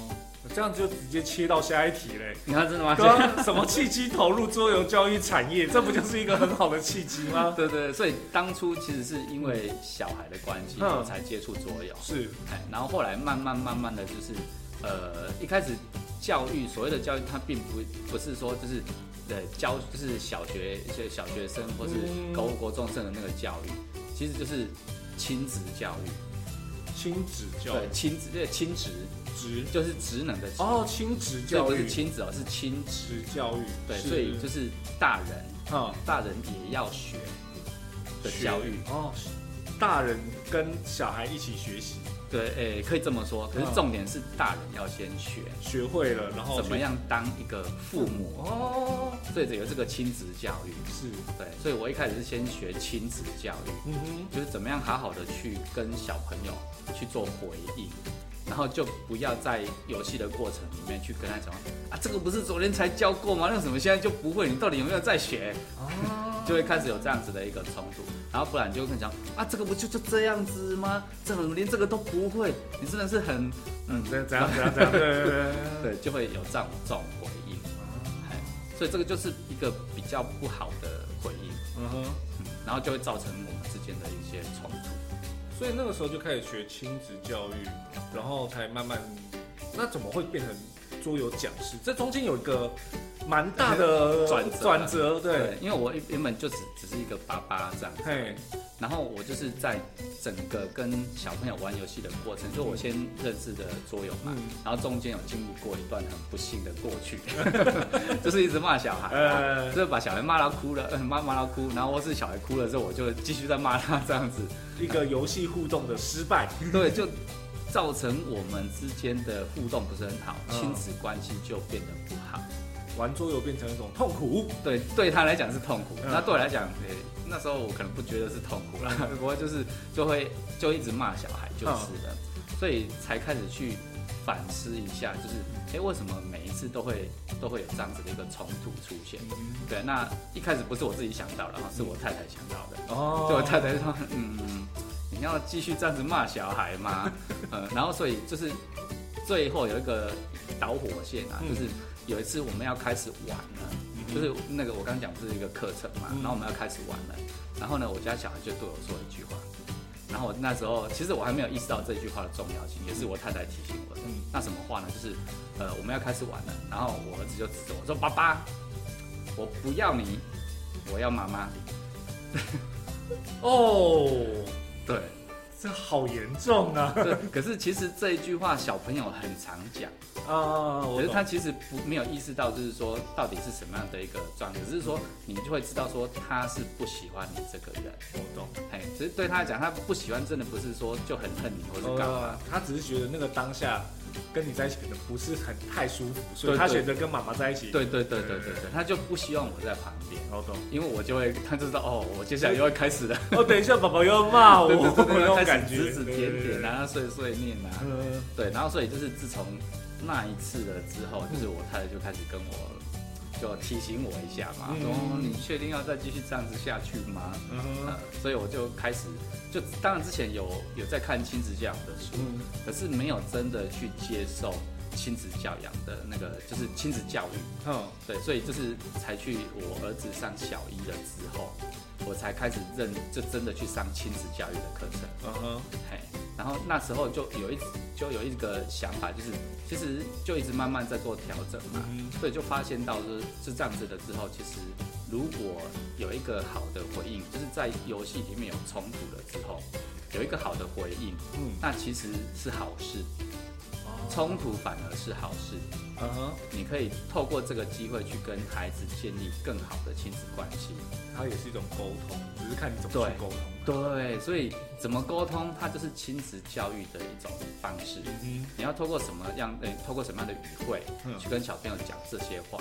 这样子就直接切到下一题嘞。你看真的吗？什么契机投入桌游教育产业？这不就是一个很好的契机吗？对对，所以当初其实是因为小孩的关系，我才接触桌游。是，哎，然后后来慢慢慢慢的就是，呃，一开始。教育所谓的教育，它并不不是说就是，呃，教就是小学一些小学生或是高国中生的那个教育，其实就是亲子教育。亲子教育。对，亲子，对，亲职职就是职能的哦，亲子教育。不是亲子哦，是亲职教育。对，所以就是大人啊，大人也要学的教育哦，大人跟小孩一起学习。对，诶，可以这么说。可是重点是大人要先学，学会了，然后怎么样当一个父母哦。所以有这个亲子教育是对，所以我一开始是先学亲子教育，嗯哼，就是怎么样好好的去跟小朋友去做回应，然后就不要在游戏的过程里面去跟他讲啊，这个不是昨天才教过吗？那什么现在就不会？你到底有没有在学？哦。就会开始有这样子的一个冲突，然后不然就会讲啊，这个不就就这样子吗？怎么连这个都不会？你真的是很嗯，这样这样这样这样，对对对 对，就会有这样这种回应，所以这个就是一个比较不好的回应，嗯哼，然后就会造成我们之间的一些冲突。所以那个时候就开始学亲子教育，然后才慢慢，那怎么会变成桌游讲师？这中间有一个。蛮大的转 转折，对，因为我原本就只只是一个爸爸这样，嘿，然后我就是在整个跟小朋友玩游戏的过程，就我先认识的桌游嘛，然后中间有经历过一段很不幸的过去，就是一直骂小孩，呃，就是把小孩骂到哭了，骂骂到哭，然后或是小孩哭了之后，我就继续在骂他这样子，一个游戏互动的失败，对，就造成我们之间的互动不是很好，亲子关系就变得不好。玩桌游变成一种痛苦。对，对他来讲是痛苦，那对我来讲，诶，那时候我可能不觉得是痛苦了，不过就是就会就一直骂小孩就是的，所以才开始去反思一下，就是哎，为什么每一次都会都会有这样子的一个冲突出现？对，那一开始不是我自己想到的，是我太太想到的。哦，就我太太说，嗯。你要继续这样子骂小孩吗？呃，然后所以就是最后有一个导火线啊，就是有一次我们要开始玩了，就是那个我刚刚讲不是一个课程嘛，然后我们要开始玩了，然后呢，我家小孩就对我说一句话，然后我那时候其实我还没有意识到这句话的重要性，也是我太太提醒我的。那什么话呢？就是呃我们要开始玩了，然后我儿子就指着我说：“爸爸，我不要你，我要妈妈。”哦。对，这好严重啊！对，可是其实这一句话小朋友很常讲啊，可是他其实不没有意识到，就是说到底是什么样的一个状态，只是说你就会知道说他是不喜欢你这个人。我懂，哎，其实对他来讲，他不喜欢真的不是说就很恨你或者干嘛，他只是觉得那个当下。跟你在一起可能不是很太舒服，所以他选择跟妈妈在一起。对对对对对对，他就不希望我在旁边。哦懂，因为我就会，他就知道哦，我接下来又要开始了。哦，等一下，宝宝又要骂我，开始指指点点啊，碎碎念啊。对，然后所以就是自从那一次了之后，就是我太太就开始跟我。就提醒我一下嘛，说你确定要再继续这样子下去吗？嗯，所以我就开始，就当然之前有有在看亲子教养的书，可是没有真的去接受亲子教养的那个，就是亲子教育。嗯，对，所以就是才去我儿子上小一了之后，我才开始认，就真的去上亲子教育的课程。嗯哼，嘿。然后那时候就有一就有一个想法，就是其实就一直慢慢在做调整嘛，嗯所以就发现到是是这样子的之后，其实如果有一个好的回应，就是在游戏里面有冲突了之后，有一个好的回应，嗯，那其实是好事。冲突反而是好事，嗯哼，你可以透过这个机会去跟孩子建立更好的亲子关系，它也是一种沟通，只是看你怎么去沟通。对，所以怎么沟通，它就是亲子教育的一种方式。嗯，你要透过什么样？诶，透过什么样的语汇去跟小朋友讲这些话，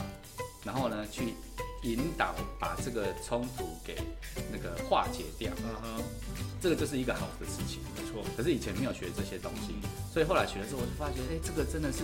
然后呢，去引导把这个冲突给那个化解掉。嗯哼，这个就是一个好的事情。没错，可是以前没有学这些东西。所以后来学了之后，我就发觉，哎，这个真的是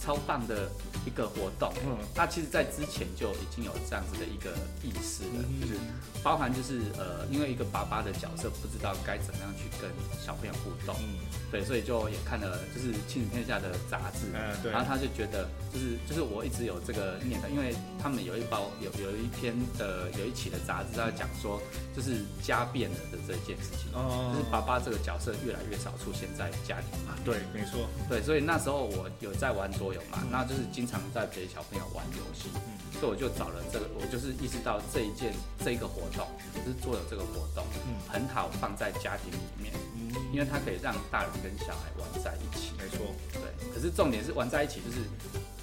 超棒的一个活动。嗯，那其实，在之前就已经有这样子的一个意识了，就是包含就是呃，因为一个爸爸的角色，不知道该怎么样去跟小朋友互动。嗯，对，所以就也看了就是《亲子天下》的杂志。嗯，对。然后他就觉得，就是就是我一直有这个念头，因为他们有一包有有一篇的有一期的杂志在讲说，就是家变了的这件事情。哦。就是爸爸这个角色越来越少出现在家庭嘛。对。没错，对，所以那时候我有在玩桌游嘛，那就是经常在陪小朋友玩游戏，嗯，所以我就找了这个，我就是意识到这一件这一个活动，就是桌游这个活动，嗯，很好放在家庭里面，嗯，因为它可以让大人跟小孩玩在一起，没错，对，可是重点是玩在一起就是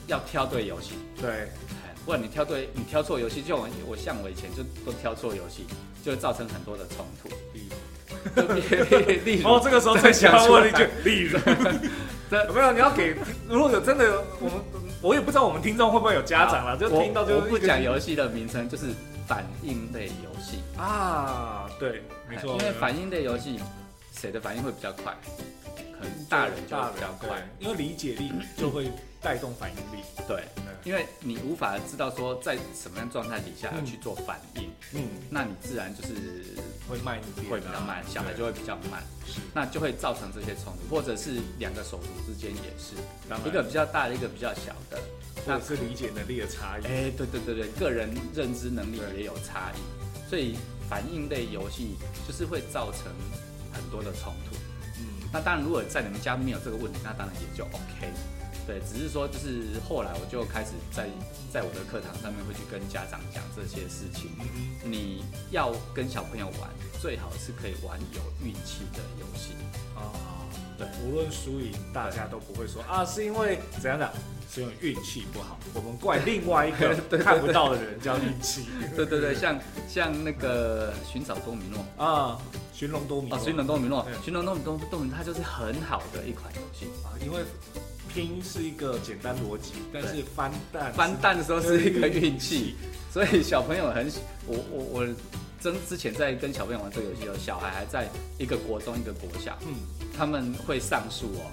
要挑对游戏，对，不然你挑对，你挑错游戏，就我我像我以前就都挑错游戏，就会造成很多的冲突。例如，哦，这个时候最想问一句，例如，有没有？你要给，如果有真的，我们我也不知道我们听众会不会有家长了，就听到就不讲游戏的名称，就是反应类游戏啊，对，没错，因为反应类游戏，谁的反应会比较快？可能大人就比较快，因为理解力就会带动反应力，对。因为你无法知道说在什么样状态底下要去做反应，嗯，那你自然就是会慢一点，会比较慢，小孩就会比较慢，是，那就会造成这些冲突，或者是两个手足之间也是，一个比较大的，一个比较小的，那是理解能力的差异，哎，对对对对，个人认知能力也有差异，所以反应类游戏就是会造成很多的冲突，嗯，那当然如果在你们家没有这个问题，那当然也就 OK。对，只是说，就是后来我就开始在在我的课堂上面会去跟家长讲这些事情。你要跟小朋友玩，最好是可以玩有运气的游戏啊。对，无论输赢，大家都不会说啊，是因为怎样的，是因为运气不好。我们怪另外一个 看不到的人叫运气。对对对，像像那个寻找多米诺啊，寻龙多米啊，寻龙多米诺，寻龙多米多多米，它就是很好的一款游戏啊，因为。拼是一个简单逻辑，但是翻蛋翻蛋的时候是一个运气，所以小朋友很我我我真之前在跟小朋友玩这个游戏的时候，小孩还在一个国中一个国小，嗯，他们会上树哦，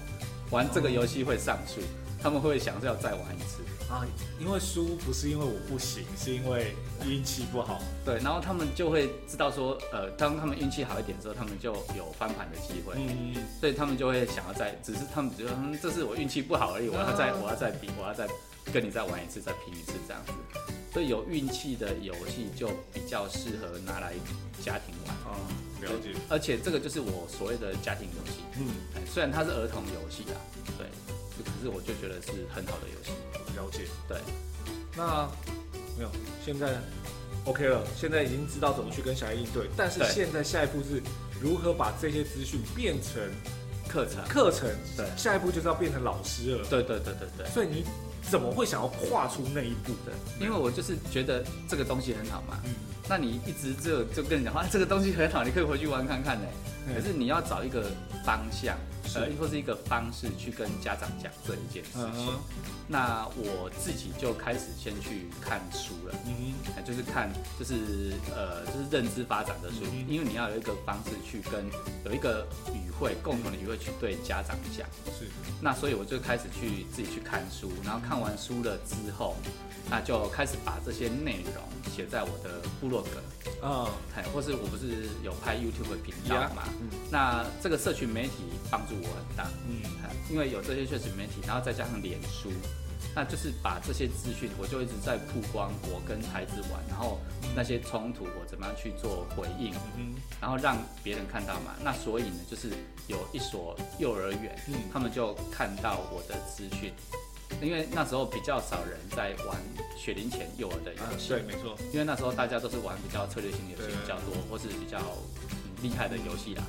玩这个游戏会上树，他们会想要再玩一次。啊，因为输不是因为我不行，是因为运气不好。对，然后他们就会知道说，呃，当他们运气好一点的时候，他们就有翻盘的机会。嗯嗯。所以他们就会想要再，只是他们觉得，嗯，这是我运气不好而已，我要再，我要再比，我要再跟你再玩一次，再拼一次这样子。所以有运气的游戏就比较适合拿来家庭玩。哦，了解。而且这个就是我所谓的家庭游戏。嗯。虽然它是儿童游戏啊，对，可是我就觉得是很好的游戏。了解，对，那没有，现在 OK 了，现在已经知道怎么去跟小孩应对，但是现在下一步是如何把这些资讯变成课程，课程，对，下一步就是要变成老师了，对对对对对，所以你怎么会想要跨出那一步？的？因为我就是觉得这个东西很好嘛，嗯，那你一直就就跟人讲话，这个东西很好，你可以回去玩看看呢，可是你要找一个方向。呃，或是一个方式去跟家长讲这一件事情。那我自己就开始先去看书了，嗯哼，就是看，就是呃，就是认知发展的书，因为你要有一个方式去跟有一个语汇，共同的语汇去对家长讲。是。那所以我就开始去自己去看书，然后看完书了之后，那就开始把这些内容写在我的部落格，啊，或是我不是有拍 YouTube 频道嘛，那这个社群媒体帮助。我很大，嗯，因为有这些社群媒体，然后再加上脸书，那就是把这些资讯，我就一直在曝光我跟孩子玩，然后那些冲突我怎么样去做回应，嗯，然后让别人看到嘛。那所以呢，就是有一所幼儿园，嗯，他们就看到我的资讯，因为那时候比较少人在玩雪龄前幼儿的游戏，对，没错，因为那时候大家都是玩比较策略性游戏比较多，或是比较厉害的游戏啦。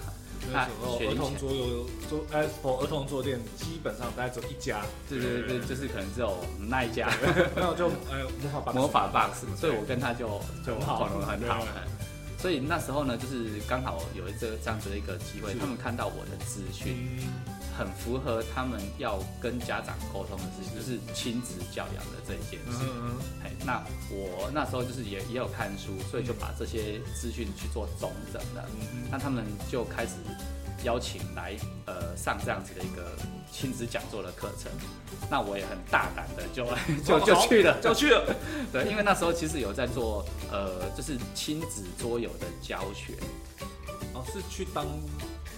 那时候儿童桌游桌哎，儿童桌店基本上大概只有一家，对对对，就是可能只有那一家，那我就哎魔法 box，魔法 box，所以我跟他就就好了很好，所以那时候呢，就是刚好有一个这样子的一个机会，他们看到我的资讯。很符合他们要跟家长沟通的事情，就是亲子教养的这一件事。哎，那我那时候就是也也有看书，所以就把这些资讯去做总整了。那他们就开始邀请来呃上这样子的一个亲子讲座的课程。那我也很大胆的就 就就去了，就去了。对，因为那时候其实有在做呃就是亲子桌游的教学。哦，是去当。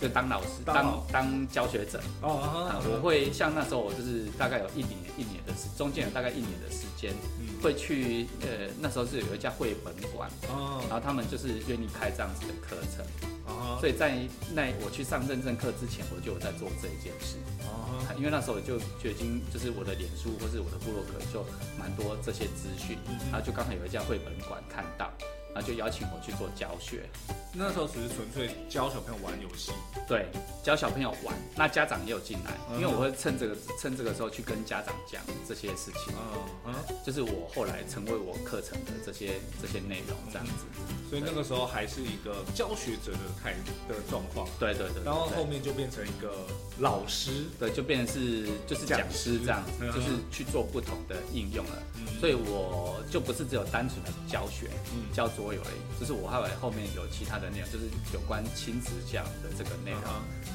就当老师，当当教学者。哦，我会像那时候我就是大概有一年一年的时，中间有大概一年的时间，会去呃那时候是有一家绘本馆哦，然后他们就是愿意开这样子的课程。哦，所以在那我去上认证课之前，我就有在做这一件事。哦，因为那时候就就已经就是我的脸书或是我的部落格就蛮多这些资讯，然后就刚好有一家绘本馆看到。然后就邀请我去做教学，那时候只是纯粹教小朋友玩游戏，对，教小朋友玩，那家长也有进来，因为我会趁这个趁这个时候去跟家长讲这些事情，嗯嗯，就是我后来成为我课程的这些这些内容这样子，所以那个时候还是一个教学者的态的状况，对对对，然后后面就变成一个老师，对，就变成是就是讲师这样子，就是去做不同的应用了，所以我就不是只有单纯的教学，嗯，教做。我有而已，就是我还有后面有其他的内容，就是有关亲子这样的这个内容。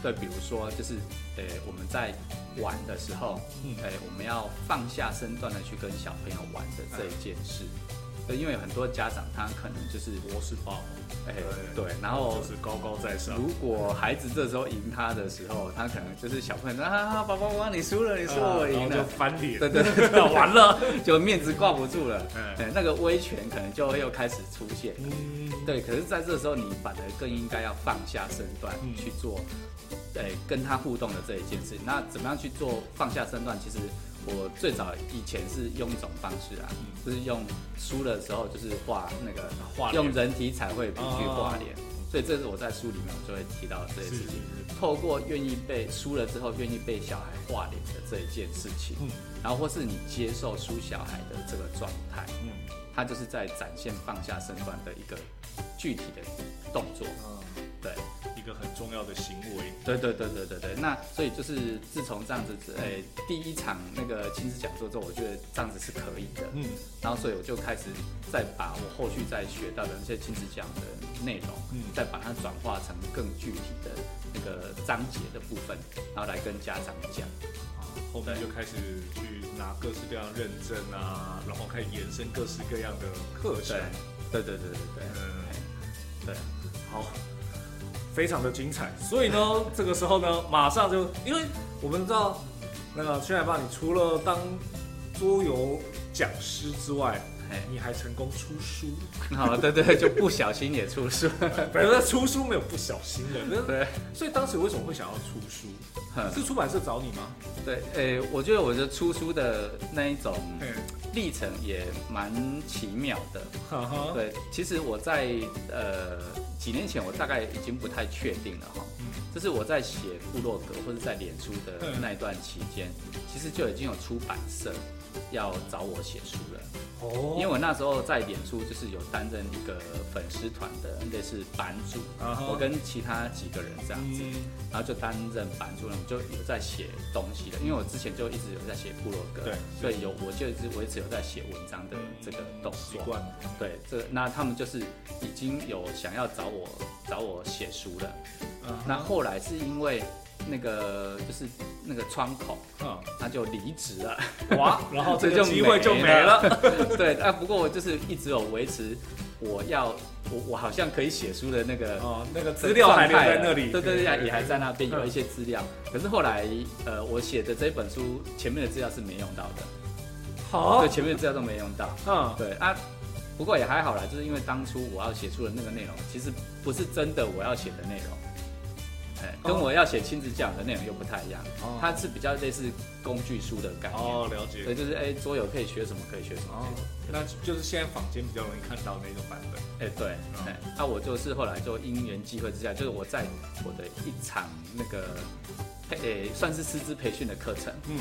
对，比如说就是，呃，我们在玩的时候，嗯哎，我们要放下身段的去跟小朋友玩的这一件事。因为很多家长他可能就是模式爆，哎，对，然后就是高高在上。如果孩子这时候赢他的时候，他可能就是小朋友啊，宝宝宝，你输了，你说我赢了，就翻脸，对对 对，完了，就面子挂不住了，哎，那个威权可能就又开始出现。嗯，对，可是在这时候，你反而更应该要放下身段去做，哎，跟他互动的这一件事情。那怎么样去做放下身段？其实。我最早以前是用一种方式啊，就是用书的时候就是画那个画，用人体彩绘笔去画脸，所以这是我在书里面我就会提到这些事情。透过愿意被输了之后愿意被小孩画脸的这一件事情，然后或是你接受输小孩的这个状态，嗯，他就是在展现放下身段的一个具体的动作，对，一很重要的行为。对对对对对对，那所以就是自从这样子，哎，第一场那个亲子讲座之后，我觉得这样子是可以的。嗯，然后所以我就开始再把我后续再学到的那些亲子讲的内容，嗯，再把它转化成更具体的那个章节的部分，然后来跟家长讲。后面就开始去拿各式各样认证啊，然后开始延伸各式各样的课程。对。对对对对，嗯，对，好，非常的精彩。所以呢，这个时候呢，马上就，因为我们知道，那个薛海爸，你除了当桌游讲师之外，你还成功出书。好，对对，就不小心也出书。反正出书没有不小心的。对。所以当时为什么会想要出书？是出版社找你吗？对，诶，我觉得我的出书的那一种历程也蛮奇妙的。对，其实我在呃几年前，我大概已经不太确定了哈。就是我在写部落格或者在脸书的那一段期间，其实就已经有出版社要找我写书了。哦，因为我那时候在演出就是有担任一个粉丝团的类似版主，我跟其他几个人这样子，然后就担任版主，我就有在写东西了。因为我之前就一直有在写部落格，对，所以有我就一直我一直有在写文章的这个动作。对，这那他们就是已经有想要找我找我写书了。那后来是因为。那个就是那个窗口，嗯，他就离职了，哇，然后 这个机会就没了。对，啊，不过我就是一直有维持，我要我我好像可以写书的那个哦，那个资料还留在那里，对对对，也还在那边有一些资料。可是后来，呃，我写的这本书前面的资料是没用到的，好，对，前面的资料都没用到，嗯，对啊，不过也还好啦，就是因为当初我要写出的那个内容，其实不是真的我要写的内容。跟我要写亲子讲的内容又不太一样，它是比较类似工具书的概念。哦，了解。所以就是哎，桌游可以学什么，可以学什么。哦，那就是现在坊间比较容易看到那种版本。哎，对。哎，那我就是后来就因缘际会之下，就是我在我的一场那个，诶，算是师资培训的课程。嗯。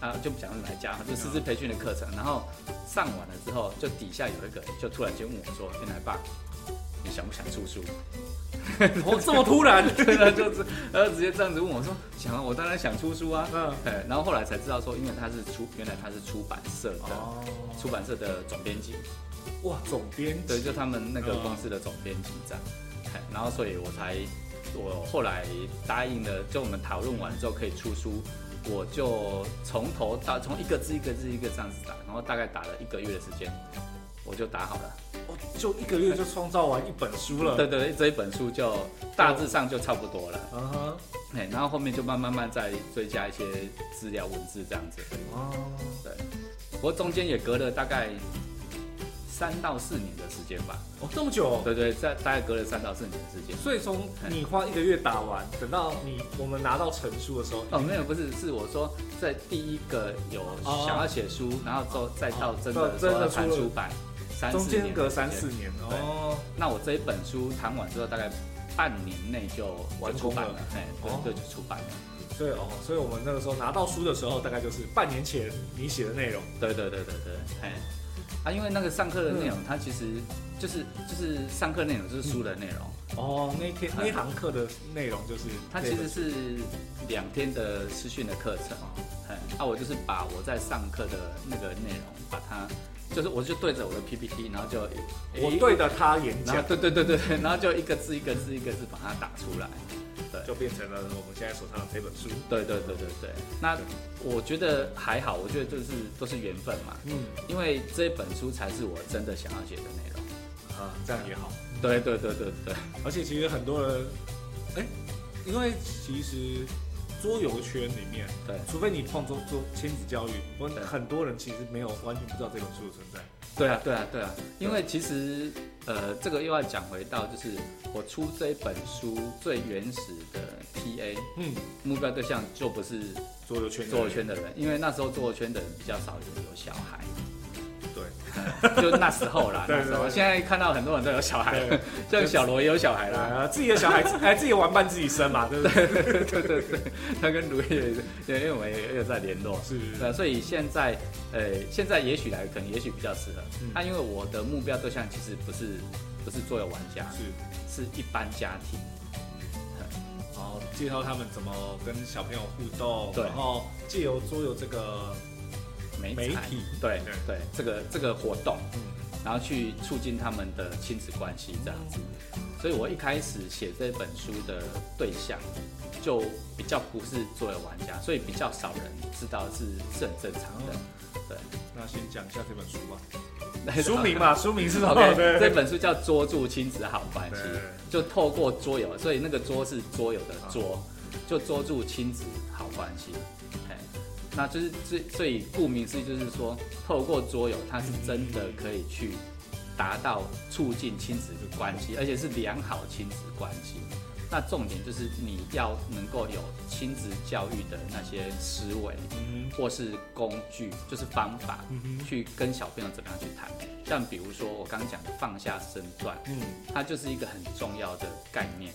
啊，就不讲哪一家，就师资培训的课程。然后上完了之后，就底下有一个人就突然间问我说：“天来爸，你想不想出书？”我，这么突然，对啊，就是，然后直接这样子问我说：“想啊，我当然想出书啊。”嗯，哎，然后后来才知道说，因为他是出，原来他是出版社的，出版社的总编辑。哇，总编辑，对，就他们那个公司的总编辑这样。然后所以我才，我后来答应了，就我们讨论完之后可以出书，我就从头到从一个字一个字一个这样子打，然后大概打了一个月的时间，我就打好了。就一个月就创造完一本书了。对对，这一本书就大致上就差不多了。嗯哼，哎，然后后面就慢慢慢再追加一些资料文字这样子。哦，对，不过中间也隔了大概三到四年的时间吧。哦，这么久？对对，在大概隔了三到四年的时间。所以从你花一个月打完，等到你我们拿到成书的时候，哦，没有，不是，是我说在第一个有想要写书，然后之后再到真的真的出版。中间隔三四年哦，那我这一本书谈完之后，大概半年内就完出版了，哎，对，就出版了。所以哦，所以我们那个时候拿到书的时候，大概就是半年前你写的内容。对对对对对，哎，啊，因为那个上课的内容，它其实就是就是上课内容就是书的内容。哦，那天那堂课的内容就是它其实是两天的私训的课程，哎，啊，我就是把我在上课的那个内容把它。就是我就对着我的 PPT，然后就我对着他演讲，对对对对对，然后就一个字一个字一个字把它打出来，对，就变成了我们现在手上的这本书。对对对对对，那我觉得还好，我觉得就是都是缘分嘛，嗯，因为这本书才是我真的想要写的内容。啊，这样也好。对对对对对，而且其实很多人，哎，因为其实。桌游圈里面，对，除非你碰做做亲子教育，我很多人其实没有完全不知道这本书的存在。对啊，对啊，对啊，因为其实，呃，这个又要讲回到，就是我出这本书最原始的 TA，嗯，目标对象就不是桌游圈桌游圈的人，因为那时候桌游圈的人比较少有有小孩。对，就那时候啦，那时候。现在看到很多人都有小孩，像小罗也有小孩啦，自己的小孩哎，自己玩伴自己生嘛，对不对？对对对，他跟卢也，对，因为我们也有在联络，是，对，所以现在，呃，现在也许来，可能也许比较适合。那因为我的目标对象其实不是不是桌游玩家，是。是一般家庭，然后介绍他们怎么跟小朋友互动，对。然后借由桌游这个媒媒体，对对对，这个这个活动，嗯然后去促进他们的亲子关系这样子。所以我一开始写这本书的对象就比较不是作为玩家，所以比较少人知道是是很正常的。对，那先讲一下这本书吧，书名嘛，书名是什么 这本书叫《捉住亲子好关系》，就透过桌游，所以那个桌是桌游的桌，就捉住亲子好关系。那就是最所以顾名思义就是说，透过桌游，它是真的可以去达到促进亲子的关系，而且是良好亲子关系。那重点就是你要能够有亲子教育的那些思维，嗯或是工具，就是方法，嗯去跟小朋友怎么样去谈。像比如说我刚刚讲的放下身段，嗯它就是一个很重要的概念。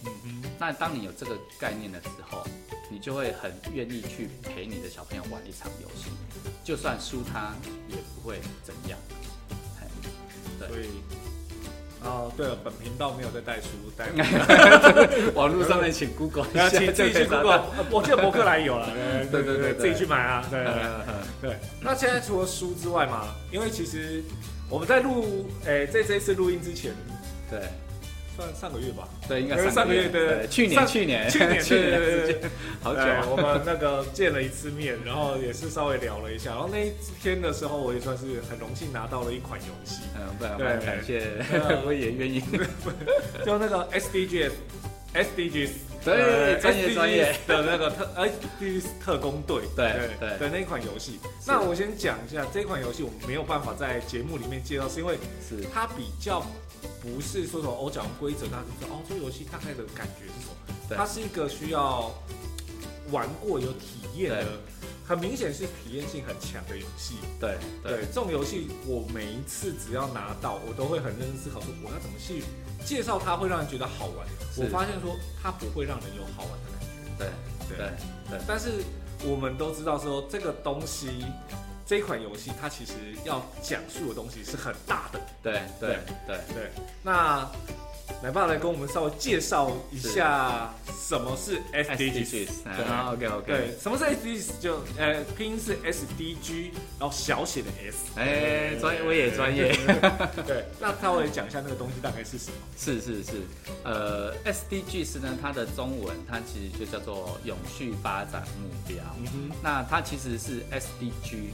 那当你有这个概念的时候，你就会很愿意去陪你的小朋友玩一场游戏，就算输他也不会怎样。对所以。哦，对了，本频道没有在带书，带 网络上面请 Google 一然下，后自己去 Google，我记得博客来有了，对对对对自己去买啊，对对。那现在除了书之外嘛，因为其实我们在录，诶，在这一次录音之前，对算上个月吧，对，应该是上个月对对，去年去年去年 去年好久。我们那个见了一次面，然后也是稍微聊了一下，然后那一天的时候，我也算是很荣幸拿到了一款游戏，嗯，对蛮感谢嗯，我也愿意。就那个 SDGs。对呃专业专业的那个特 SDGs 特工队，对对的那一款游戏。那我先讲一下这款游戏，我们没有办法在节目里面介绍，是因为是它比较不是说什么我讲规则，大家就知道哦这个游戏大概的感觉是什么。对它是一个需要玩过有体验的，很明显是体验性很强的游戏。对对，这种游戏我每一次只要拿到，我都会很认真思考说我要怎么去介绍它，会让人觉得好玩。我发现说它不会让人有好玩的感觉。对对对但是我们都知道说这个东西，这款游戏它其实要讲述的东西是很大的。对对对对，那奶爸来跟我们稍微介绍一下什么是 SDGs。，OK OK，对，什么是 SDGs？就呃拼音是 SDG，然后小写的 S。哎，专业我也专业，对，那稍微讲一下那个东西大概是什么？是是是，呃，SDGs 呢，它的中文它其实就叫做永续发展目标，嗯哼，那它其实是 SDG，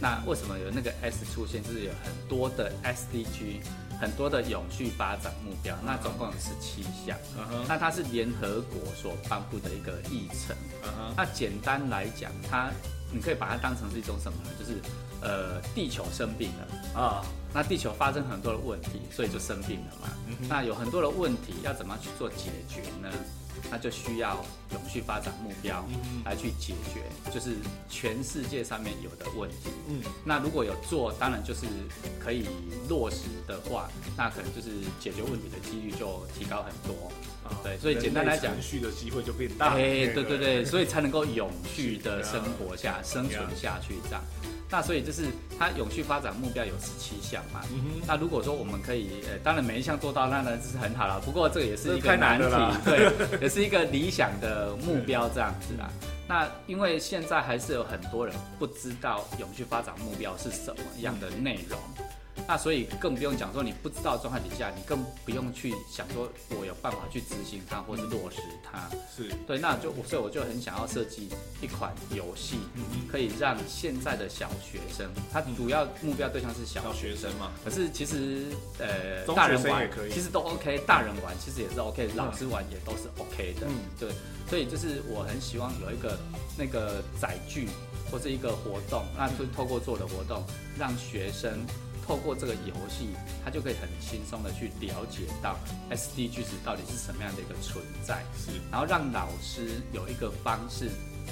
那为什么有那个 S 出现？就是有很多的 SDG，很多的永续发展目标，那总共有十七项。那它是联合国所颁布的一个议程。那简单来讲，它你可以把它当成是一种什么呢？就是呃，地球生病了，啊，那地球发生很多的问题，所以就生病了嘛。那有很多的问题要怎么样去做解决呢？那就需要永续发展目标来去解决，就是全世界上面有的问题。嗯，那如果有做，当然就是可以落实的话，那可能就是解决问题的几率就提高很多。啊对所以简单来讲永续的机会就变大。哎，对对对，所以才能够永续的生活下、生存下去这样。那所以就是它永续发展目标有十七项嘛。嗯哼，那如果说我们可以，呃，当然每一项做到，那呢是很好了。不过这个也是一个难题难了，对，也是一个理想的目标这样子啦。那因为现在还是有很多人不知道永续发展目标是什么样的内容，那所以更不用讲说你不知道状态底下，你更不用去想说我有办法去执行它或是落实它。是，对，那就所以我就很想要设计一款游戏，嗯可以让现在的小学生，他主要目标对象是小小学学生嘛，可是其实呃，中大人玩也可以。其实都 OK，大人玩其实也是 OK，老师玩也都是 OK 的。嗯。对，所以就是我很希望有一个那个载具或是一个活动，那就透过做的活动，让学生透过这个游戏，他就可以很轻松的去了解到 SDGs 到底是什么样的一个存在。是，然后让老师有一个方式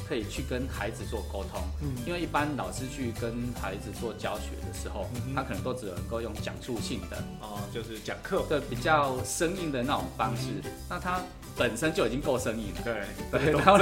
可以去跟孩子做沟通。嗯，因为一般老师去跟孩子做教学的时候，他可能都只能够用讲述性的哦，就是讲课对比较生硬的那种方式。那他本身就已经够生硬了，对对，然后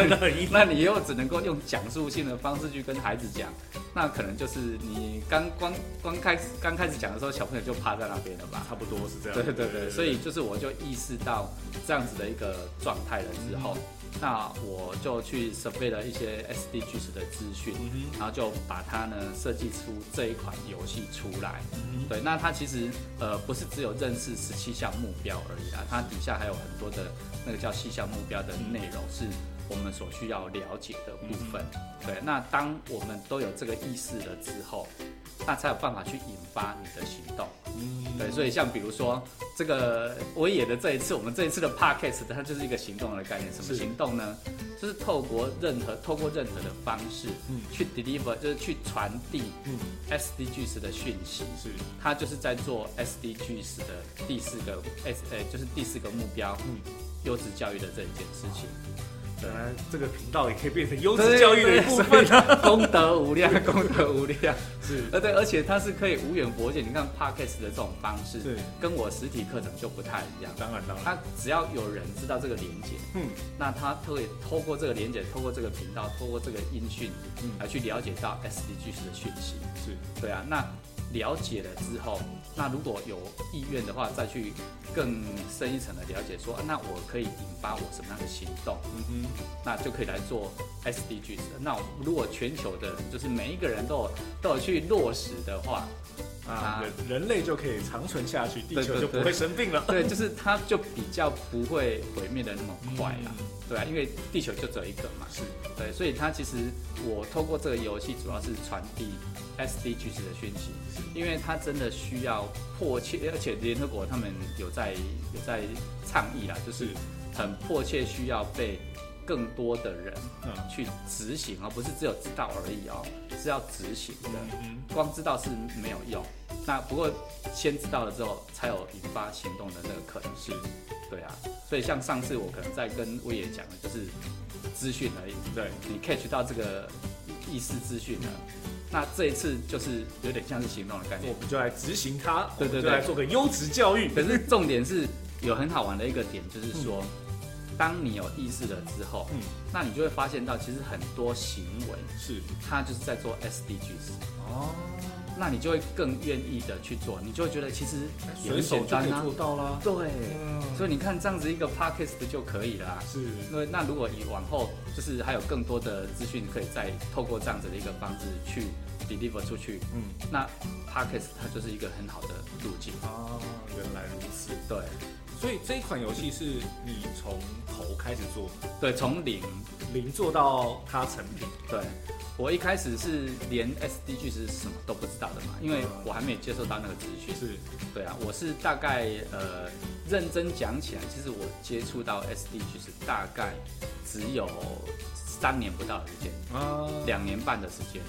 那你又只能够用讲述性的方式去跟孩子讲，那可能就是你刚刚刚开始刚开始讲的时候，小朋友就趴在那边了吧？差不多是这样。对对对，所以就是我就意识到这样子的一个状态了之后，那我就去准备了一些 SDGs 的资讯，然后就把它呢设计出这一款游戏出来。对，那它其实呃不是只有认识十七项目标而已啊，它底下还有很多的那个叫细项目标的内容是我们所需要了解的部分。对，那当我们都有这个意识了之后。那才有办法去引发你的行动，嗯，对，所以像比如说这个我野的这一次，我们这一次的 podcast 它就是一个行动的概念，什么行动呢？就是透过任何透过任何的方式，嗯，去 deliver 就是去传递，嗯，SDGs 的讯息，是，它就是在做 SDGs 的第四个 S，呃，就是第四个目标，嗯，优质教育的这一件事情。本来这个频道也可以变成优质教育的一部分，功德无量，功德无量。是，呃，对，而且它是可以无远佛界。你看 podcast 的这种方式，对，跟我实体课程就不太一样。当然，当然，他只要有人知道这个连接，嗯，那他会透过这个连接，透过这个频道，透过这个音讯，嗯，来去了解到 SDGs 的讯息。是，对啊，那。了解了之后，那如果有意愿的话，再去更深一层的了解，说那我可以引发我什么样的行动？嗯哼，那就可以来做 SDGs。那如果全球的，就是每一个人都有都有去落实的话，啊，人类就可以长存下去，地球就不会生病了。对，就是它就比较不会毁灭的那么快了。对啊，因为地球就只有一个嘛。是。对，所以它其实我透过这个游戏，主要是传递 SDGs 的讯息。因为它真的需要迫切，而且联合国他们有在有在倡议啦，就是很迫切需要被更多的人去执行，而不是只有知道而已哦，是要执行的。光知道是没有用。那不过先知道了之后，才有引发行动的那个可能性。对啊，所以像上次我可能在跟威爷讲的，就是资讯而已。对你 catch 到这个意识资讯了。那这一次就是有点像是行动的概念，我们就来执行它，对对对，来做个优质教育。可是重点是有很好玩的一个点，就是说，当你有意识了之后，嗯，那你就会发现到其实很多行为是。它就是在做 SDGs 哦。那你就会更愿意的去做，你就会觉得其实随手就可以做到啦。对，所以你看这样子一个 podcast 就可以了。是，那那如果你往后就是还有更多的资讯，可以再透过这样子的一个方式去 deliver 出去。嗯，那 podcast 它就是一个很好的路径。哦，原来如此。对，所以这一款游戏是你从头开始做，对，从零零做到它成品。对。我一开始是连 SDG 是什么都不知道的嘛，因为我还没有接受到那个资讯。是，对啊，我是大概呃认真讲起来，其实我接触到 SDG 是大概只有三年不到的时间，啊，两年半的时间。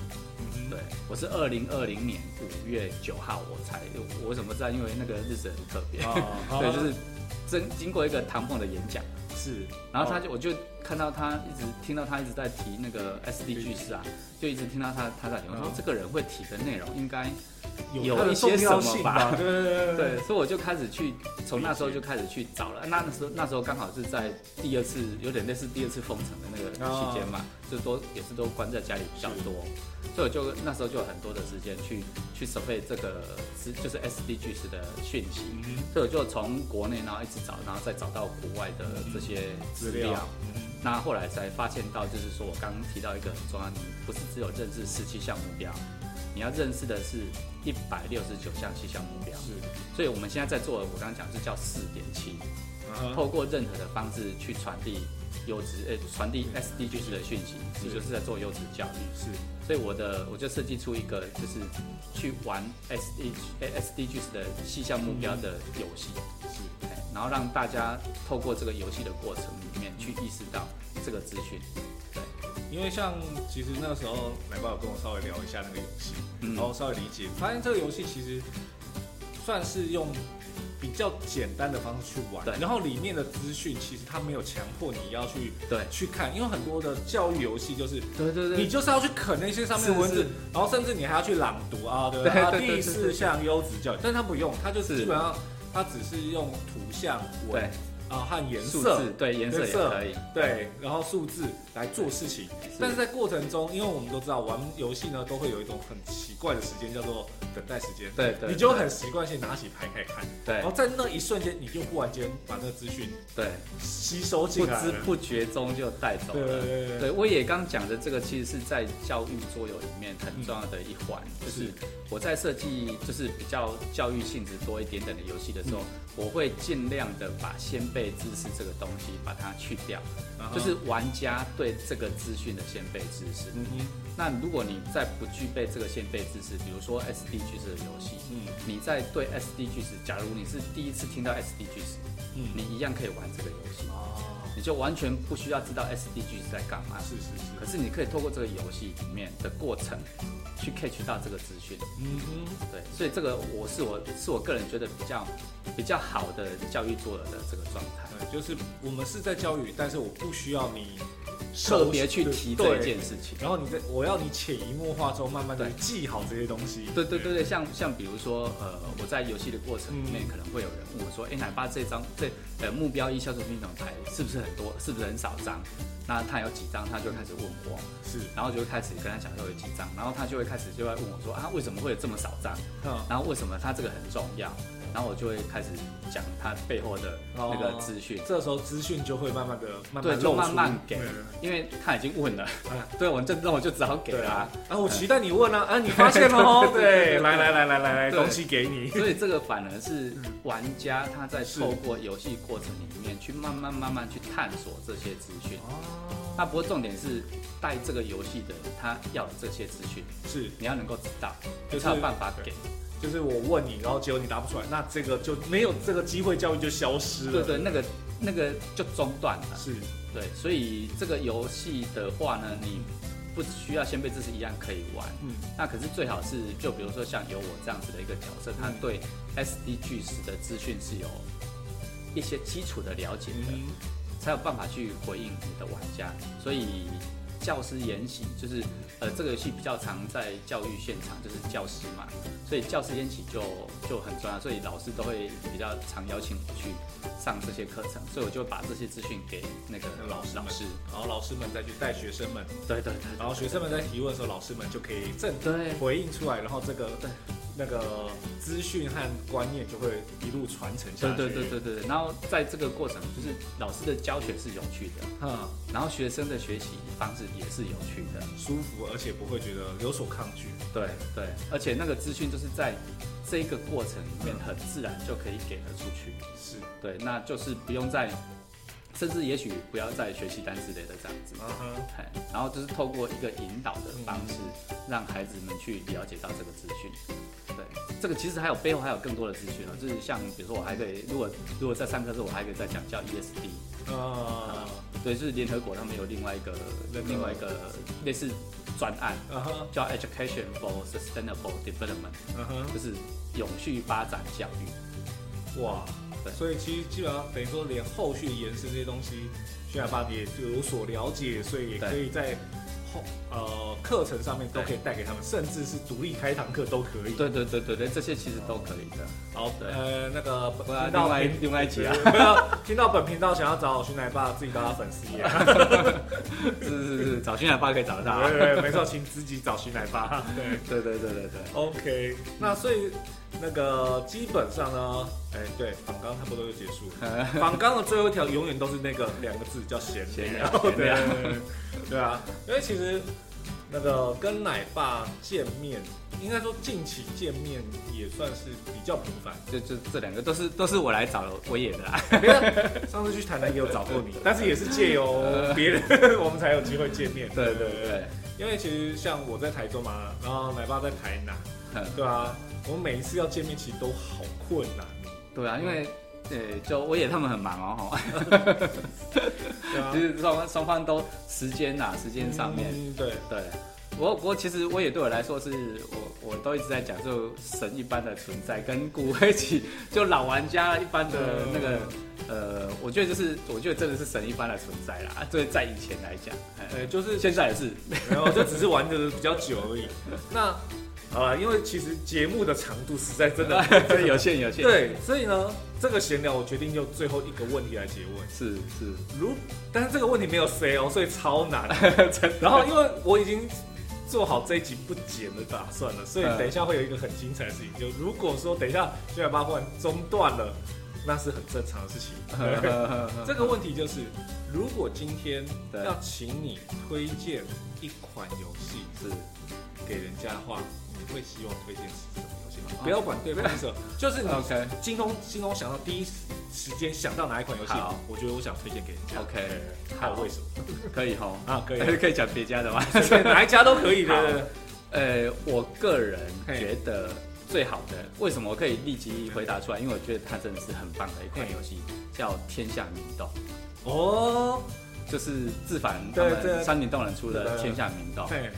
对，我是二零二零年五月九号我才，我怎么知道？因为那个日子很特别，对，就是真经过一个唐凤的演讲。是，然后他就我就看到他一直听到他一直在提那个 SDG 是啊，就一直听到他他在提，我说这个人会提的内容应该有一些什么吧？对对对对，所以我就开始去从那时候就开始去找了。那那时候那时候刚好是在第二次有点类似第二次封城的那个期间嘛，就都也是都关在家里比较多，所以我就那时候就有很多的时间去去准备这个是就是 SDG 的讯息，所以我就从国内然后一直找，然后再找到国外的这些。些资料，那后来才发现到，就是说我刚刚提到一个很重要，你不是只有认识十七项目标，你要认识的是一百六十九项七项目标。是，所以我们现在在做，我刚刚讲是叫四点七，透过任何的方式去传递优质，诶，传递 SDGs 的讯息，也就是在做优质教育。是，所以我的我就设计出一个，就是去玩 SDG SDGs 的细项目标的游戏。是。然后让大家透过这个游戏的过程里面去意识到这个资讯，对，因为像其实那个时候奶爸有跟我稍微聊一下那个游戏，然后稍微理解，发现这个游戏其实算是用比较简单的方式去玩。对。然后里面的资讯其实它没有强迫你要去对。去看，因为很多的教育游戏就是对对对。你就是要去啃那些上面的文字然后甚至你还要去朗读啊，对不对？第四项优质教育，但它不用，它就是是。基本上它只是用图像、文对，啊和颜色。对颜色也可以，对，然后数字来做事情，但是在过程中，因为我们都知道玩游戏呢，都会有一种很奇怪的时间，叫做等待时间。对对，你就很习惯性拿起牌开始看，对然后在那一瞬间，你就忽然间把那个资讯对，吸收不进来不。知不觉中就带走对对了。对对对，我也刚讲的这个，其实是在教育桌游里面很重要的一环，就是是我在设计就是比较教育性质多一点点的游戏的时候，我会尽量的把先辈知识这个东西把它去掉，就是玩家对这个资讯的先备知识。嗯哼，那如果你在不具备这个先备知识，比如说 SDGs 的游戏，嗯。你在对 SDGs，假如你是第一次听到 SDGs，嗯。你一样可以玩这个游戏，哦，你就完全不需要知道 SDG 是在干嘛。是是是，可是你可以透过这个游戏里面的过程，去 catch 到这个资讯。嗯哼，对，所以这个我是我是我个人觉得比较比较好的教育做的这个状态，对，就是我们是在教育，但是我不需要你特别去提这一件事情。然后你在我要你潜移默化中，慢慢的对记好这些东西。对对对对，像像比如说，呃，我在游戏的过程里面，嗯可能会有人问我说，哎，奶爸这张这呃目标一销售品种牌是不是很多，是不是很少张？那他有几张，他就开始问我，是，然后就会开始跟他讲说有几张，然后他就会开始就会问我说啊，为什么会有这么少张？嗯，然后为什么他这个很重要？然后我就会开始讲他背后的那个资讯。这时候资讯就会慢慢的慢慢露出慢慢给因为他已经问了，嗯对，我就那我就只好给对了、啊，啊，我期待你问啊，啊，你 发现了哦，对，来来来来来来，对。东西给你，所以这个反而是玩家他在透过游戏过程里面去慢慢慢慢去探索这些资讯。哦，那不过重点是。带这个游戏的人他要的这些资讯，是，你要能够知道，就是他有办法给。就是我问你，然后结果你答不出来，那这个就没有这个机会教育就消失了，对对，那个那个就中断了。是，对，所以这个游戏的话呢，你不需要先辈知识一样可以玩。嗯，那可是最好是，就比如说像有我这样子的一个角色，他对 SD 巨石的资讯是有一些基础的了解的，嗯才有办法去回应你的玩家。所以教师研习就是，呃，这个游戏比较常在教育现场，就是教师嘛，所以教师研习就就很重要，所以老师都会比较常邀请我去上这些课程，所以我就把这些资讯给那个老师。老师。然后老师们再去带学生们，对对对，然后学生们在提问的时候，老师们就可以正对回应出来，然后这个对那个资讯和观念就会一路传承下对去。对对对对，然后在这个过程，就是老师的教学是有趣的，嗯，然后学生的学习方式也是有趣的，舒服，而且不会觉得有所抗拒。对对，而且那个资讯就是在这个过程里面很自然就可以给了出去，是，对，那就是不用再，甚至也许不要再学习单之类的这样子，嗯哼，哎，然后就是透过一个引导的方式，让孩子们去了解到这个资讯。对，这个其实还有背后还有更多的资讯哦，就是像比如说我还可以，如果如果在上课的时候我还可以再讲叫 ESD，呃，对，就是联合国他们有另外一个那个。另外一个类似专案，叫 Education for Sustainable Development，就是永续发展教育。哇，对所以其实基本上等于说，连后续延伸这些东西，徐海爸也就有所了解，所以也可以在后呃课程上面都可以带给他们，甚至是独立开堂课都可以。对对对对对，这些其实都可以的。好，对呃，那个不然听到另外频另外一集啊，不要听到本频道想要找徐奶爸，自己当他粉丝页。是是是，找徐奶爸可以找得到对对，没错，请自己找徐奶爸。对对对对对对。，OK，那所以那个基本上呢，哎，对，访纲差不多就结束了。访纲的最后一条永远都是那个两个字，叫闲闲聊。闲对聊 对啊，因为其实那个跟奶爸见面，应该说近期见面也算是比较频繁。就就这两个都是都是我来找威爷的啦。上次去台南也有找过你，但是也是借由别人，我们才有机会见面。对对对，因为其实像我在台中嘛，然后奶爸在台南，嗯对啊，我们每一次要见面其实都好困难。对啊，因为呃，就我也他们很忙哦，吼。对啊。就，是双方双方都时间呐，时间上面，嗯对，对，我我其实我也对我来说是我我都一直在讲，就神一般的存在，跟骨灰级就老玩家一般的那个呃，我觉得就是我觉得真的是神一般的存在啦。这在以前来讲，呃，就是现在也是，然后就只是玩的比较久而已。那好了，因为其实节目的长度实在真的 有限有限。对，所以呢，这个闲聊我决定用最后一个问题来结问。是是，如但是这个问题没有 C 哦，所以超难。然后因为我已经做好这一集不剪的打算了，所以等一下会有一个很精彩的事情。就如果说等一下九百八忽然中断了，那是很正常的事情。这个问题就是，如果今天要请你推荐一款游戏是给人家的话。会希望推荐什么游戏吗？不要管对方是，就是你 OK，心中心中想到第一时间想到哪一款游戏，我觉得我想推荐给人家。OK，还有为什么？可以哈啊，可以 可以讲别家的吗？哪一家都可以的。呃，我个人觉得最好的，为什么我可以立即回答出来？因为我觉得它真的是很棒的一款游戏，叫《天下名道》。哦。就是自凡他们三明洞人出的天下名道，对，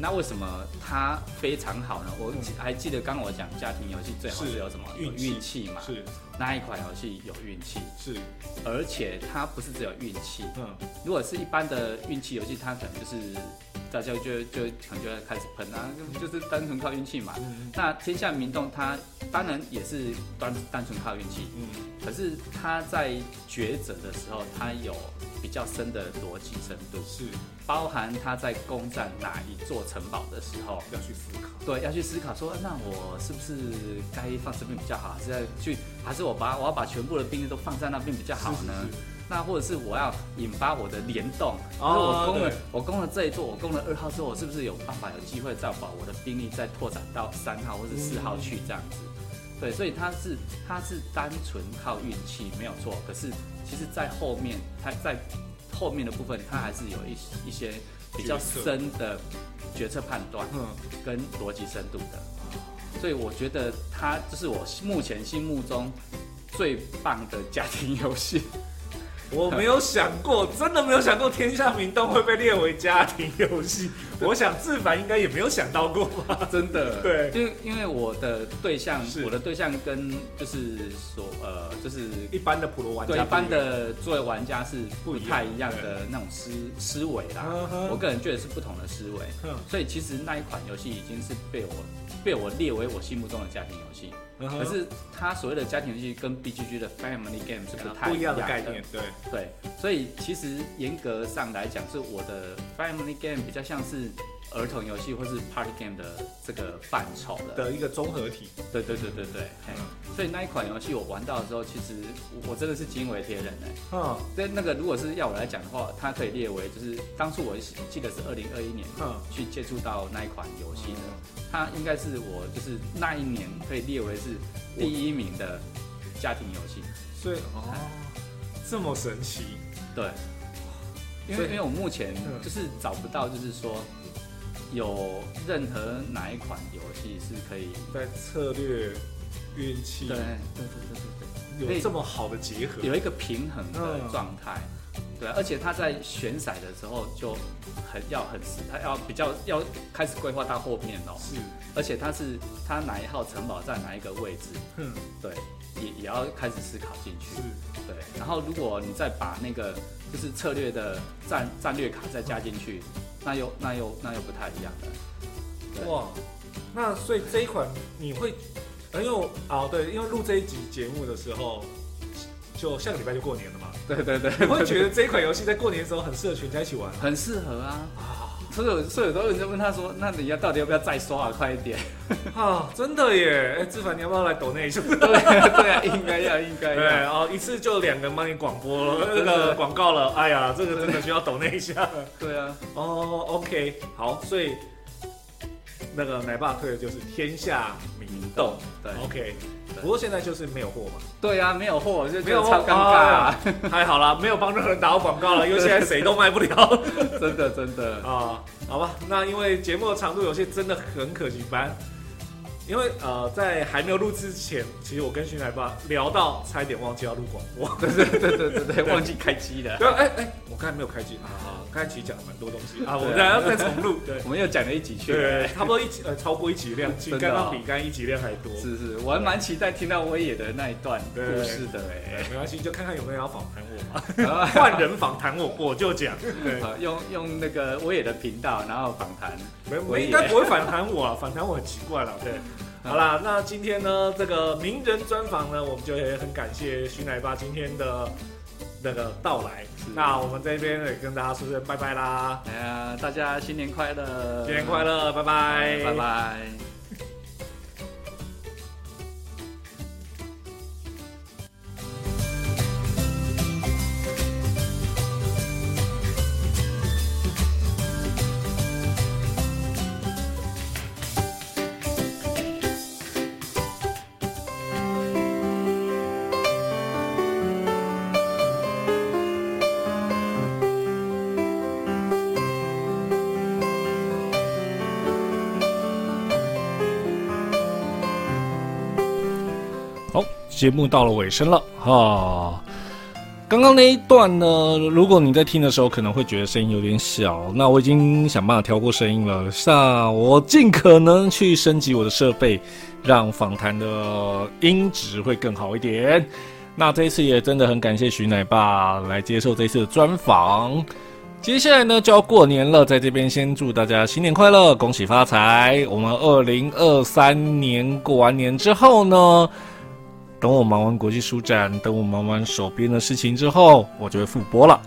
那为什么它非常好呢？我还记得刚刚我讲家庭游戏最好是有什么运气嘛？是那一款游戏有运气，是，而且它不是只有运气，嗯，如果是一般的运气游戏，它可能就是大家就就可能就要开始喷啊，就是单纯靠运气嘛。那天下名动它当然也是单单纯靠运气，嗯，可是它在抉择的时候，它有。比较深的逻辑深度是包含他在攻占哪一座城堡的时候要去思考，对，要去思考说，那我是不是该放这边比较好，还是要去，还是我把我要把全部的兵力都放在那边比较好呢？那或者是我要引发我的联动，就是我攻了我攻了这一座，我攻了二号之后，我是不是有办法有机会再把我的兵力再拓展到三号或者四号去这样子？对，所以他是他是单纯靠运气没有错，可是。其实，在后面，他在后面的部分，它还是有一一些比较深的决策判断，嗯，跟逻辑深度的，所以我觉得它就是我目前心目中最棒的家庭游戏。我没有想过，真的没有想过《天下名洞》会被列为家庭游戏。我想志凡应该也没有想到过。吧？真的，对，因为因为我的对象，我的对象跟就是所呃，就是一般的普罗玩家，对，一般的作为玩家是不太一样的那种思思维啦。我个人觉得是不同的思维，所以其实那一款游戏已经是被我被我列为我心目中的家庭游戏。可是他所谓的家庭游戏跟 B G G 的 Family Game 是不太一样的。概念，对。对，所以其实严格上来讲，是我的 Family Game 比较像是儿童游戏或是 Party Game 的这个范畴的。的一个综合体。对对对对对，所以那一款游戏我玩到的时候，其实我真的是惊为天人哎。嗯，对，那个如果是要我来讲的话，它可以列为就是当初我记得是二零二一年去接触到那一款游戏的。它应该是我就是那一年可以列为是第一名的家庭游戏，所以哦，这么神奇，对，因为因为我目前就是找不到，就是说有任何哪一款游戏是可以在策略、运气，对对对对对对，有这么好的结合，有一个平衡的状态。对，而且他在选骰的时候就很要很死，他要比较要开始规划到后面哦。是，而且他是他哪一号城堡在哪一个位置？嗯，对，也也要开始思考进去。是，对。然后如果你再把那个就是策略的战战略卡再加进去，那又那又那又不太一样了。哇，那所以这一款你会，因为啊对，因为录这一集节目的时候。就下个礼拜就过年了嘛，对对对，我会觉得这一款游戏在过年的时候很适合全家一起玩，很适合啊。啊，所以所以有时候人问他说，那你要到底要不要再刷啊？快一点啊！真的耶，哎，志凡你要不要来抖那一下？对对啊，应该要应该要。对哦，一次就两个人帮你广播了这个广告了。哎呀，这个真的需要抖那一下。对啊，哦，OK，好，所以那个奶爸推的就是天下名洞，对，OK。不过现在就是没有货嘛。对呀，没有货，就没有超尴尬。太好了，没有帮任何人打过广告了，因为现在谁都卖不了。真的真的啊，好吧，那因为节目的长度有些真的很可惜，班。因为呃，在还没有录之前，其实我跟徐奶爸聊到，差一点忘记要录广播。对对对对对对，忘记开机了。对，哎哎，我刚才没有开机啊，刚才其实讲了蛮多东西啊，我们要再重录，对，我们又讲了一集去，对，差不多一集呃超过一集量，刚刚比刚一集量还多，是是，我还蛮期待听到威野的那一段故事的哎，没关系，就看看有没有要访谈我嘛，换人访谈我我就讲，对，用用那个威野的频道，然后访谈，没，应该不会反弹我啊，反弹我很奇怪了，对。好啦，那今天呢，这个名人专访呢，我们就也很感谢徐奶爸今天的那个到来。那我们这边也跟大家说声拜拜啦！哎呀，大家新年快乐！新年快乐，拜拜！拜拜。节目到了尾声了哈，刚刚那一段呢，如果你在听的时候可能会觉得声音有点小，那我已经想办法调过声音了，那我尽可能去升级我的设备，让访谈的音质会更好一点。那这一次也真的很感谢徐奶爸来接受这次的专访。接下来呢就要过年了，在这边先祝大家新年快乐，恭喜发财。我们二零二三年过完年之后呢？等我忙完国际书展，等我忙完手边的事情之后，我就会复播了。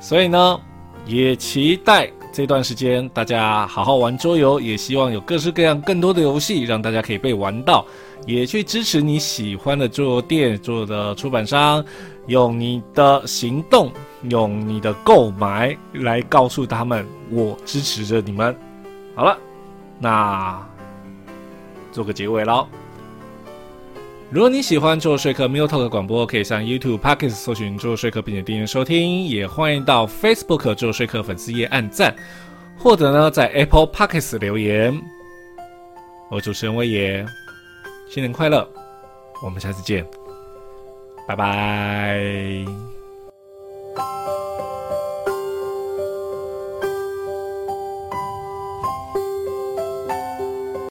所以呢，也期待这段时间大家好好玩桌游，也希望有各式各样更多的游戏让大家可以被玩到，也去支持你喜欢的桌游店、桌游的出版商，用你的行动，用你的购买来告诉他们，我支持着你们。好了，那做个结尾喽。如果你喜欢做说客 m i l t a l k 广播，可以上 YouTube、Pockets 搜寻做说客，并且订阅收听。也欢迎到 Facebook 做说客粉丝页按赞，或者呢在 Apple Pockets 留言。我主持人威爷，新年快乐！我们下次见，拜拜。